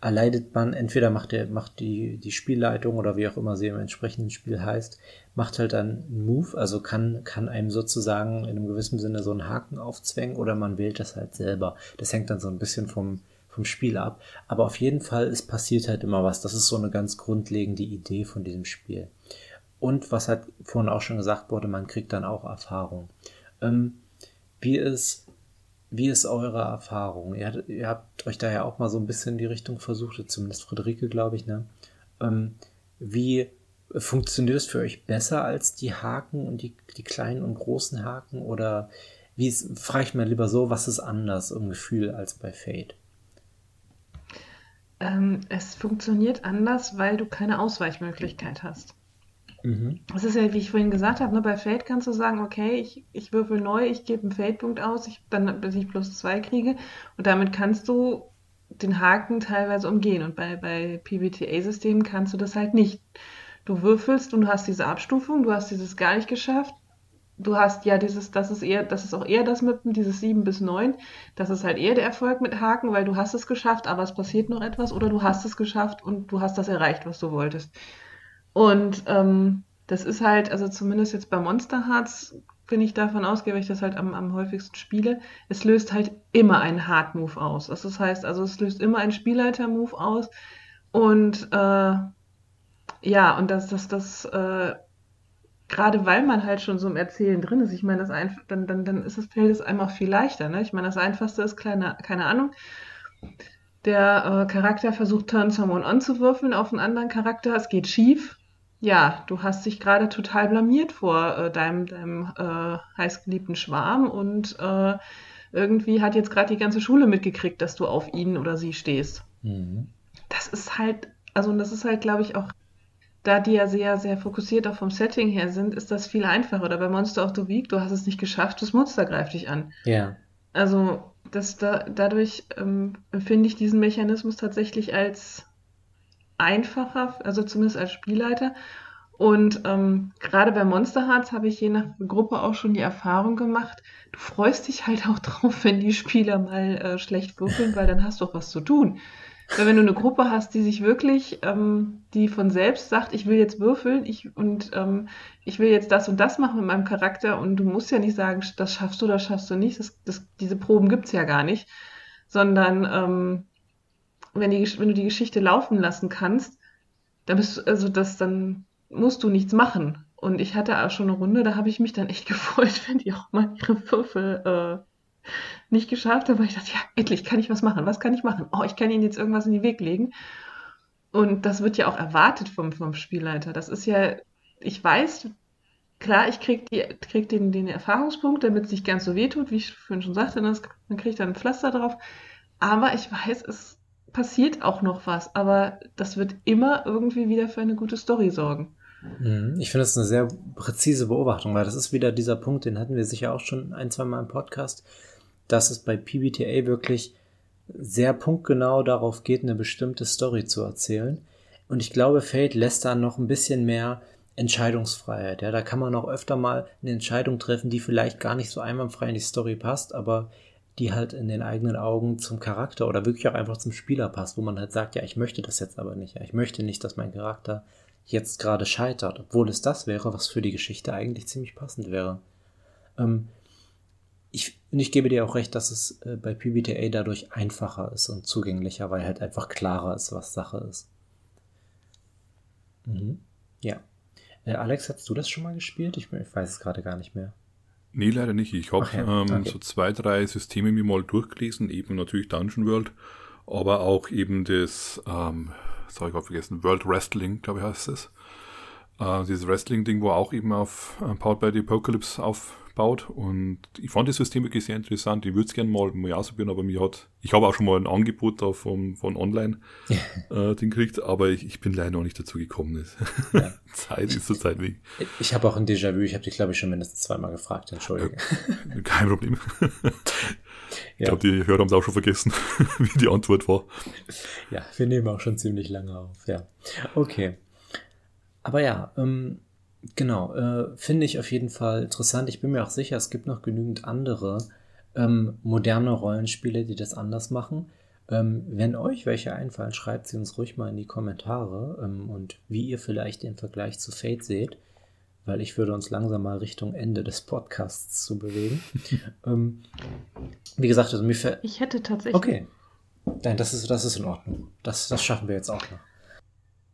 B: erleidet man, entweder macht der, macht die, die Spielleitung oder wie auch immer sie im entsprechenden Spiel heißt, macht halt dann einen Move, also kann, kann einem sozusagen in einem gewissen Sinne so einen Haken aufzwängen oder man wählt das halt selber. Das hängt dann so ein bisschen vom, vom Spiel ab. Aber auf jeden Fall, es passiert halt immer was. Das ist so eine ganz grundlegende Idee von diesem Spiel. Und was halt vorhin auch schon gesagt wurde, man kriegt dann auch Erfahrung. Ähm, wie ist, wie ist eure Erfahrung? Ihr, ihr, habt euch da ja auch mal so ein bisschen in die Richtung versucht, zumindest Friederike, glaube ich, ne? Ähm, wie funktioniert es für euch besser als die Haken und die, die kleinen und großen Haken? Oder wie frage ich mir lieber so, was ist anders im Gefühl als bei Fate?
C: Ähm, es funktioniert anders, weil du keine Ausweichmöglichkeit hast. Mhm. Das ist ja, wie ich vorhin gesagt habe, ne, bei Fate kannst du sagen, okay, ich, ich würfel neu, ich gebe einen Fate-Punkt aus, ich, dann, bis ich plus zwei kriege. Und damit kannst du den Haken teilweise umgehen. Und bei, bei PBTA-Systemen kannst du das halt nicht. Du würfelst und du hast diese Abstufung, du hast dieses gar nicht geschafft, du hast ja dieses, das ist eher, das ist auch eher das mit dieses 7 bis 9. Das ist halt eher der Erfolg mit Haken, weil du hast es geschafft, aber es passiert noch etwas oder du hast es geschafft und du hast das erreicht, was du wolltest. Und ähm, das ist halt, also zumindest jetzt bei Monster Hearts bin ich davon ausgehe, weil ich das halt am, am häufigsten spiele, es löst halt immer einen Hard Move aus. Das heißt, also es löst immer einen Spielleiter-Move aus und äh, ja, und das, das, das, äh, gerade weil man halt schon so im Erzählen drin ist, ich meine, das einfach, dann, dann, dann ist das Feld es einmal viel leichter. Ne? Ich meine, das Einfachste ist, kleine, keine Ahnung, der äh, Charakter versucht Turn Someone anzuwürfeln auf einen anderen Charakter, es geht schief. Ja, du hast dich gerade total blamiert vor äh, deinem, deinem äh, heißgeliebten Schwarm und äh, irgendwie hat jetzt gerade die ganze Schule mitgekriegt, dass du auf ihn oder sie stehst. Mhm. Das ist halt, also das ist halt, glaube ich, auch da die ja sehr, sehr fokussiert auch vom Setting her sind, ist das viel einfacher. Oder bei Monster of the Week, du hast es nicht geschafft, das Monster greift dich an.
B: Ja.
C: Also das da, dadurch ähm, empfinde ich diesen Mechanismus tatsächlich als einfacher, also zumindest als Spielleiter. Und ähm, gerade bei Monster Hearts habe ich je nach Gruppe auch schon die Erfahrung gemacht, du freust dich halt auch [laughs] drauf, wenn die Spieler mal äh, schlecht würfeln, weil dann hast du auch was zu tun. Weil wenn du eine Gruppe hast, die sich wirklich, ähm, die von selbst sagt, ich will jetzt würfeln ich, und ähm, ich will jetzt das und das machen mit meinem Charakter und du musst ja nicht sagen, das schaffst du, das schaffst du nicht, das, das, diese Proben gibt's ja gar nicht, sondern ähm, wenn, die, wenn du die Geschichte laufen lassen kannst, dann bist du, also das, dann musst du nichts machen. Und ich hatte auch schon eine Runde, da habe ich mich dann echt [laughs] gefreut, wenn die auch mal ihre Würfel äh, nicht geschafft habe, weil ich dachte, ja, endlich kann ich was machen. Was kann ich machen? Oh, ich kann ihnen jetzt irgendwas in den Weg legen. Und das wird ja auch erwartet vom, vom Spielleiter. Das ist ja, ich weiß, klar, ich krieg, die, krieg den, den Erfahrungspunkt, damit es nicht ganz so weh tut, wie ich vorhin schon sagte, das, dann kriege ich dann ein Pflaster drauf. Aber ich weiß, es passiert auch noch was. Aber das wird immer irgendwie wieder für eine gute Story sorgen.
B: Mhm. Ich finde das eine sehr präzise Beobachtung, weil das ist wieder dieser Punkt, den hatten wir sicher auch schon ein, zwei Mal im Podcast dass es bei PBTA wirklich sehr punktgenau darauf geht, eine bestimmte Story zu erzählen. Und ich glaube, Fate lässt da noch ein bisschen mehr Entscheidungsfreiheit. Ja, da kann man auch öfter mal eine Entscheidung treffen, die vielleicht gar nicht so einwandfrei in die Story passt, aber die halt in den eigenen Augen zum Charakter oder wirklich auch einfach zum Spieler passt, wo man halt sagt, ja, ich möchte das jetzt aber nicht. Ja, ich möchte nicht, dass mein Charakter jetzt gerade scheitert, obwohl es das wäre, was für die Geschichte eigentlich ziemlich passend wäre. Ähm, ich, und ich gebe dir auch recht, dass es äh, bei PBTA dadurch einfacher ist und zugänglicher, weil halt einfach klarer ist, was Sache ist. Mhm. Ja. Äh, Alex, hast du das schon mal gespielt? Ich, ich weiß es gerade gar nicht mehr.
A: Nee, leider nicht. Ich habe ähm, okay. so zwei, drei Systeme mir mal durchgelesen, eben natürlich Dungeon World, aber auch eben das, ähm, habe ich auch vergessen, World Wrestling, glaube ich heißt es. Äh, dieses Wrestling-Ding, wo auch eben auf äh, Powered by the Apocalypse auf baut. Und ich fand das System wirklich sehr interessant. Ich würde es gerne mal, mal ausprobieren, aber mir hat, ich habe auch schon mal ein Angebot da vom, von online äh, den gekriegt, aber ich, ich bin leider noch nicht dazu gekommen. Ja. [laughs] Zeit ist zur Zeit weg.
B: Ich habe auch ein Déjà-vu, ich habe dich, glaube ich, schon mindestens zweimal gefragt, entschuldige.
A: Äh, kein Problem. [laughs] Ich ja. glaube, die Hörer haben es auch schon vergessen, [laughs] wie die Antwort war.
B: Ja, wir nehmen auch schon ziemlich lange auf, ja. Okay. Aber ja, ähm, Genau, äh, finde ich auf jeden Fall interessant. Ich bin mir auch sicher, es gibt noch genügend andere ähm, moderne Rollenspiele, die das anders machen. Ähm, wenn euch welche einfallen, schreibt sie uns ruhig mal in die Kommentare ähm, und wie ihr vielleicht den Vergleich zu Fate seht, weil ich würde uns langsam mal Richtung Ende des Podcasts zu bewegen. [laughs] ähm, wie gesagt, also mir
C: Ich hätte tatsächlich.
B: Okay. Nein, das ist, das ist in Ordnung. Das, das schaffen wir jetzt auch noch.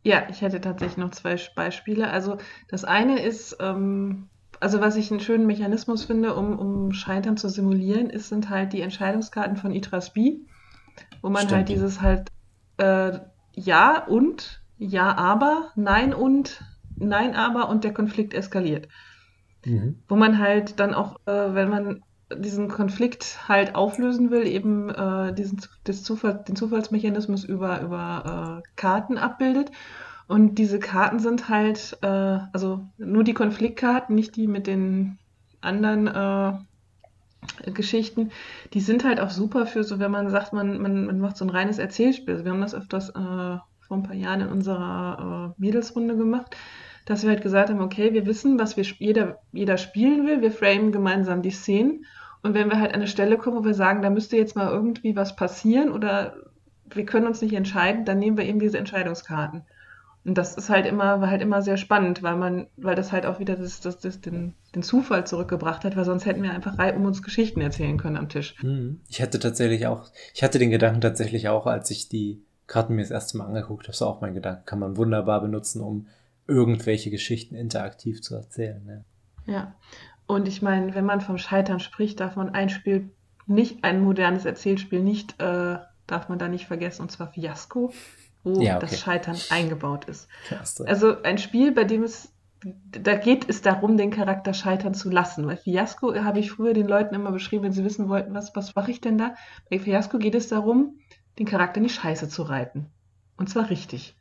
C: Ja, ich hätte tatsächlich noch zwei Beispiele. Also das eine ist, ähm, also was ich einen schönen Mechanismus finde, um, um Scheitern zu simulieren, ist, sind halt die Entscheidungskarten von Itras B, wo man halt Stimmt. halt dieses halt äh, Ja und, Ja aber, Nein und, Nein aber und der Konflikt eskaliert. Mhm. Wo man halt dann auch, äh, wenn man diesen Konflikt halt auflösen will, eben äh, diesen, das Zufall, den Zufallsmechanismus über, über äh, Karten abbildet. Und diese Karten sind halt, äh, also nur die Konfliktkarten, nicht die mit den anderen äh, Geschichten, die sind halt auch super für so, wenn man sagt, man, man, man macht so ein reines Erzählspiel. Also wir haben das öfters äh, vor ein paar Jahren in unserer äh, Mädelsrunde gemacht dass wir halt gesagt haben, okay, wir wissen, was wir jeder, jeder spielen will, wir framen gemeinsam die Szenen und wenn wir halt an eine Stelle kommen, wo wir sagen, da müsste jetzt mal irgendwie was passieren oder wir können uns nicht entscheiden, dann nehmen wir eben diese Entscheidungskarten. Und das ist halt immer, war halt immer sehr spannend, weil man, weil das halt auch wieder das, das, das den, den Zufall zurückgebracht hat, weil sonst hätten wir einfach um uns Geschichten erzählen können am Tisch.
B: Hm. Ich hatte tatsächlich auch, ich hatte den Gedanken tatsächlich auch, als ich die Karten mir das erste Mal angeguckt habe, so auch mein Gedanke, kann man wunderbar benutzen, um irgendwelche Geschichten interaktiv zu erzählen.
C: Ne? Ja. Und ich meine, wenn man vom Scheitern spricht, darf man ein Spiel nicht, ein modernes Erzählspiel nicht, äh, darf man da nicht vergessen, und zwar Fiasco, wo ja, okay. das Scheitern eingebaut ist. Also ein Spiel, bei dem es, da geht es darum, den Charakter scheitern zu lassen. Weil Fiasco habe ich früher den Leuten immer beschrieben, wenn sie wissen wollten, was, was mache ich denn da? Bei Fiasco geht es darum, den Charakter in die Scheiße zu reiten. Und zwar richtig.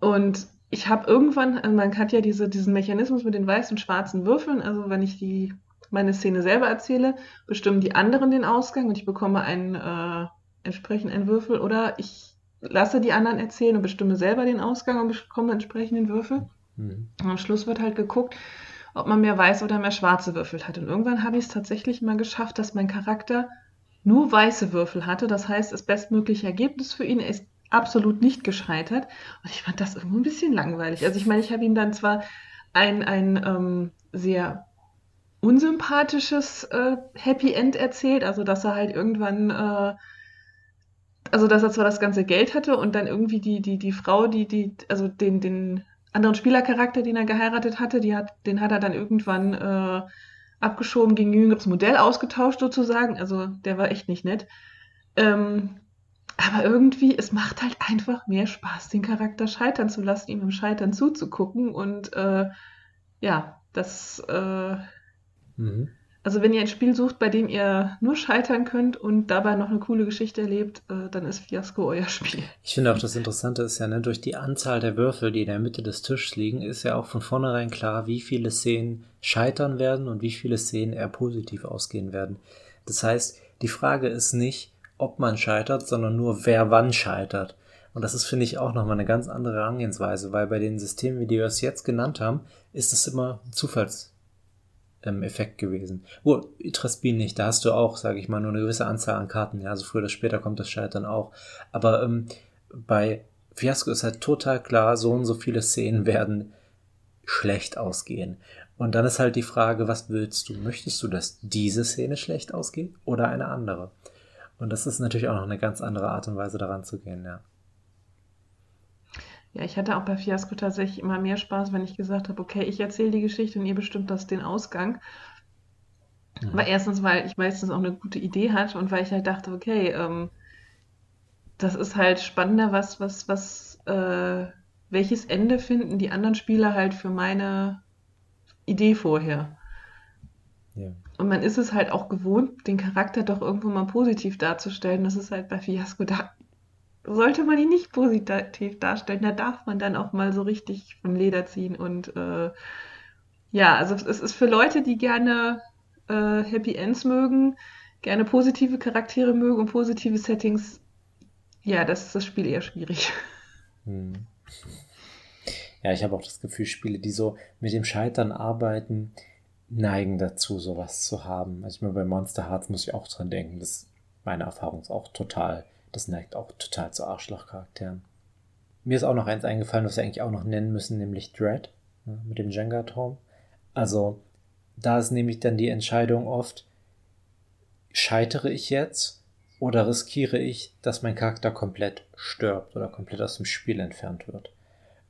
C: Und ich habe irgendwann, also man hat ja diese, diesen Mechanismus mit den weißen und schwarzen Würfeln, also wenn ich die meine Szene selber erzähle, bestimmen die anderen den Ausgang und ich bekomme einen äh, entsprechend einen Würfel oder ich lasse die anderen erzählen und bestimme selber den Ausgang und bekomme entsprechend den Würfel. Mhm. Und am Schluss wird halt geguckt, ob man mehr weiße oder mehr schwarze Würfel hat. Und irgendwann habe ich es tatsächlich mal geschafft, dass mein Charakter nur weiße Würfel hatte. Das heißt, das bestmögliche Ergebnis für ihn ist absolut nicht gescheitert. Und ich fand das irgendwie ein bisschen langweilig. Also ich meine, ich habe ihm dann zwar ein, ein ähm, sehr unsympathisches äh, Happy End erzählt, also dass er halt irgendwann, äh, also dass er zwar das ganze Geld hatte und dann irgendwie die, die, die Frau, die, die, also den, den anderen Spielercharakter, den er geheiratet hatte, die hat, den hat er dann irgendwann äh, abgeschoben gegen ein jüngeres Modell ausgetauscht sozusagen. Also der war echt nicht nett. Ähm, aber irgendwie, es macht halt einfach mehr Spaß, den Charakter scheitern zu lassen, ihm im Scheitern zuzugucken. Und äh, ja, das. Äh, mhm. Also, wenn ihr ein Spiel sucht, bei dem ihr nur scheitern könnt und dabei noch eine coole Geschichte erlebt, äh, dann ist Fiasco euer Spiel.
B: Ich finde auch, das Interessante ist ja, ne, durch die Anzahl der Würfel, die in der Mitte des Tisches liegen, ist ja auch von vornherein klar, wie viele Szenen scheitern werden und wie viele Szenen eher positiv ausgehen werden. Das heißt, die Frage ist nicht, ob man scheitert, sondern nur wer wann scheitert. Und das ist, finde ich, auch nochmal eine ganz andere Herangehensweise, weil bei den Systemen, wie die wir es jetzt genannt haben, ist es immer ein Zufallseffekt ähm, gewesen. Oh, Traspin nicht, da hast du auch, sage ich mal, nur eine gewisse Anzahl an Karten. Ja, also früher oder später kommt das Scheitern auch. Aber ähm, bei Fiasco ist halt total klar, so und so viele Szenen [laughs] werden schlecht ausgehen. Und dann ist halt die Frage, was willst du? Möchtest du, dass diese Szene schlecht ausgeht oder eine andere? Und das ist natürlich auch noch eine ganz andere Art und Weise daran zu gehen, ja.
C: Ja, ich hatte auch bei Fiasco tatsächlich immer mehr Spaß, wenn ich gesagt habe, okay, ich erzähle die Geschichte und ihr bestimmt das den Ausgang. Mhm. Aber erstens, weil ich meistens auch eine gute Idee hatte und weil ich halt dachte, okay, ähm, das ist halt spannender, was, was, was, äh, welches Ende finden die anderen Spieler halt für meine Idee vorher. Ja. Und man ist es halt auch gewohnt, den Charakter doch irgendwo mal positiv darzustellen. Das ist halt bei Fiasco, da sollte man ihn nicht positiv darstellen. Da darf man dann auch mal so richtig vom Leder ziehen. Und äh, ja, also es ist für Leute, die gerne äh, Happy Ends mögen, gerne positive Charaktere mögen und positive Settings, ja, das ist das Spiel eher schwierig. Hm.
B: Ja, ich habe auch das Gefühl, Spiele, die so mit dem Scheitern arbeiten, neigen dazu, sowas zu haben. Also ich meine, bei Monster Hearts muss ich auch dran denken. Das meine Erfahrung ist auch total, das neigt auch total zu Arschlochcharakteren. Mir ist auch noch eins eingefallen, was wir eigentlich auch noch nennen müssen, nämlich Dread ne, mit dem Jenga-Turm. Also da ist nämlich dann die Entscheidung oft, scheitere ich jetzt oder riskiere ich, dass mein Charakter komplett stirbt oder komplett aus dem Spiel entfernt wird.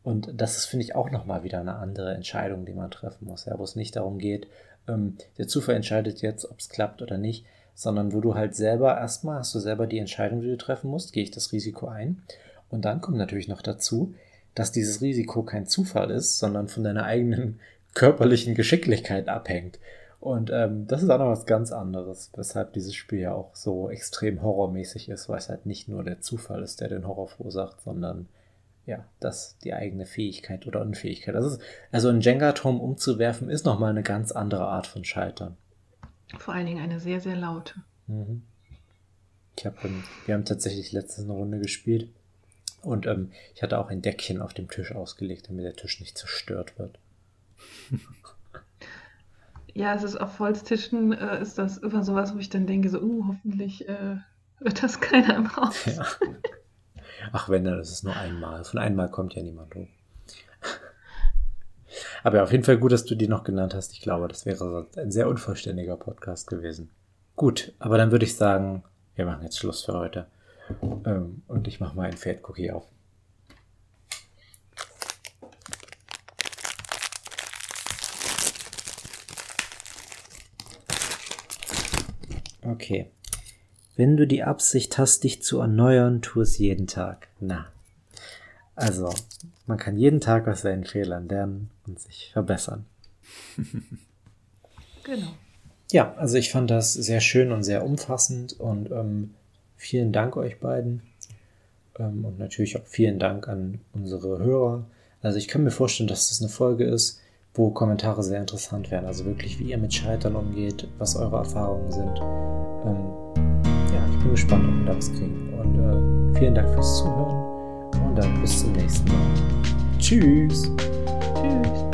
B: Und das ist, finde ich, auch nochmal wieder eine andere Entscheidung, die man treffen muss, ja, wo es nicht darum geht, ähm, der Zufall entscheidet jetzt, ob es klappt oder nicht, sondern wo du halt selber erstmal hast du selber die Entscheidung, die du treffen musst, gehe ich das Risiko ein. Und dann kommt natürlich noch dazu, dass dieses Risiko kein Zufall ist, sondern von deiner eigenen [laughs] körperlichen Geschicklichkeit abhängt. Und ähm, das ist auch noch was ganz anderes, weshalb dieses Spiel ja auch so extrem horrormäßig ist, weil es halt nicht nur der Zufall ist, der den Horror verursacht, sondern ja, das die eigene Fähigkeit oder Unfähigkeit. Das ist, also ein Jenga-Turm umzuwerfen ist nochmal eine ganz andere Art von Scheitern.
C: Vor allen Dingen eine sehr, sehr laute. Mhm.
B: Ich hab, ähm, wir haben tatsächlich letztens eine Runde gespielt und ähm, ich hatte auch ein Deckchen auf dem Tisch ausgelegt, damit der Tisch nicht zerstört wird. [laughs]
C: ja, es ist auf Holztischen äh, ist das immer sowas, wo ich dann denke, so, uh, hoffentlich äh, wird das keiner im Haus. Ja.
B: Ach, wenn, dann ist es nur einmal. Von einmal kommt ja niemand hoch. [laughs] Aber ja, auf jeden Fall gut, dass du die noch genannt hast. Ich glaube, das wäre ein sehr unvollständiger Podcast gewesen. Gut, aber dann würde ich sagen, wir machen jetzt Schluss für heute. Ähm, und ich mache mal ein Pferdcookie auf. Okay. Wenn du die Absicht hast, dich zu erneuern, tu es jeden Tag. Na. Also, man kann jeden Tag aus seinen Fehlern lernen und sich verbessern. [laughs] genau. Ja, also ich fand das sehr schön und sehr umfassend und ähm, vielen Dank euch beiden. Ähm, und natürlich auch vielen Dank an unsere Hörer. Also ich kann mir vorstellen, dass das eine Folge ist, wo Kommentare sehr interessant werden. Also wirklich, wie ihr mit Scheitern umgeht, was eure Erfahrungen sind. Ähm, bin gespannt, ob wir da was kriegen. Und äh, vielen Dank fürs Zuhören und dann bis zum nächsten Mal. Tschüss. Tschüss.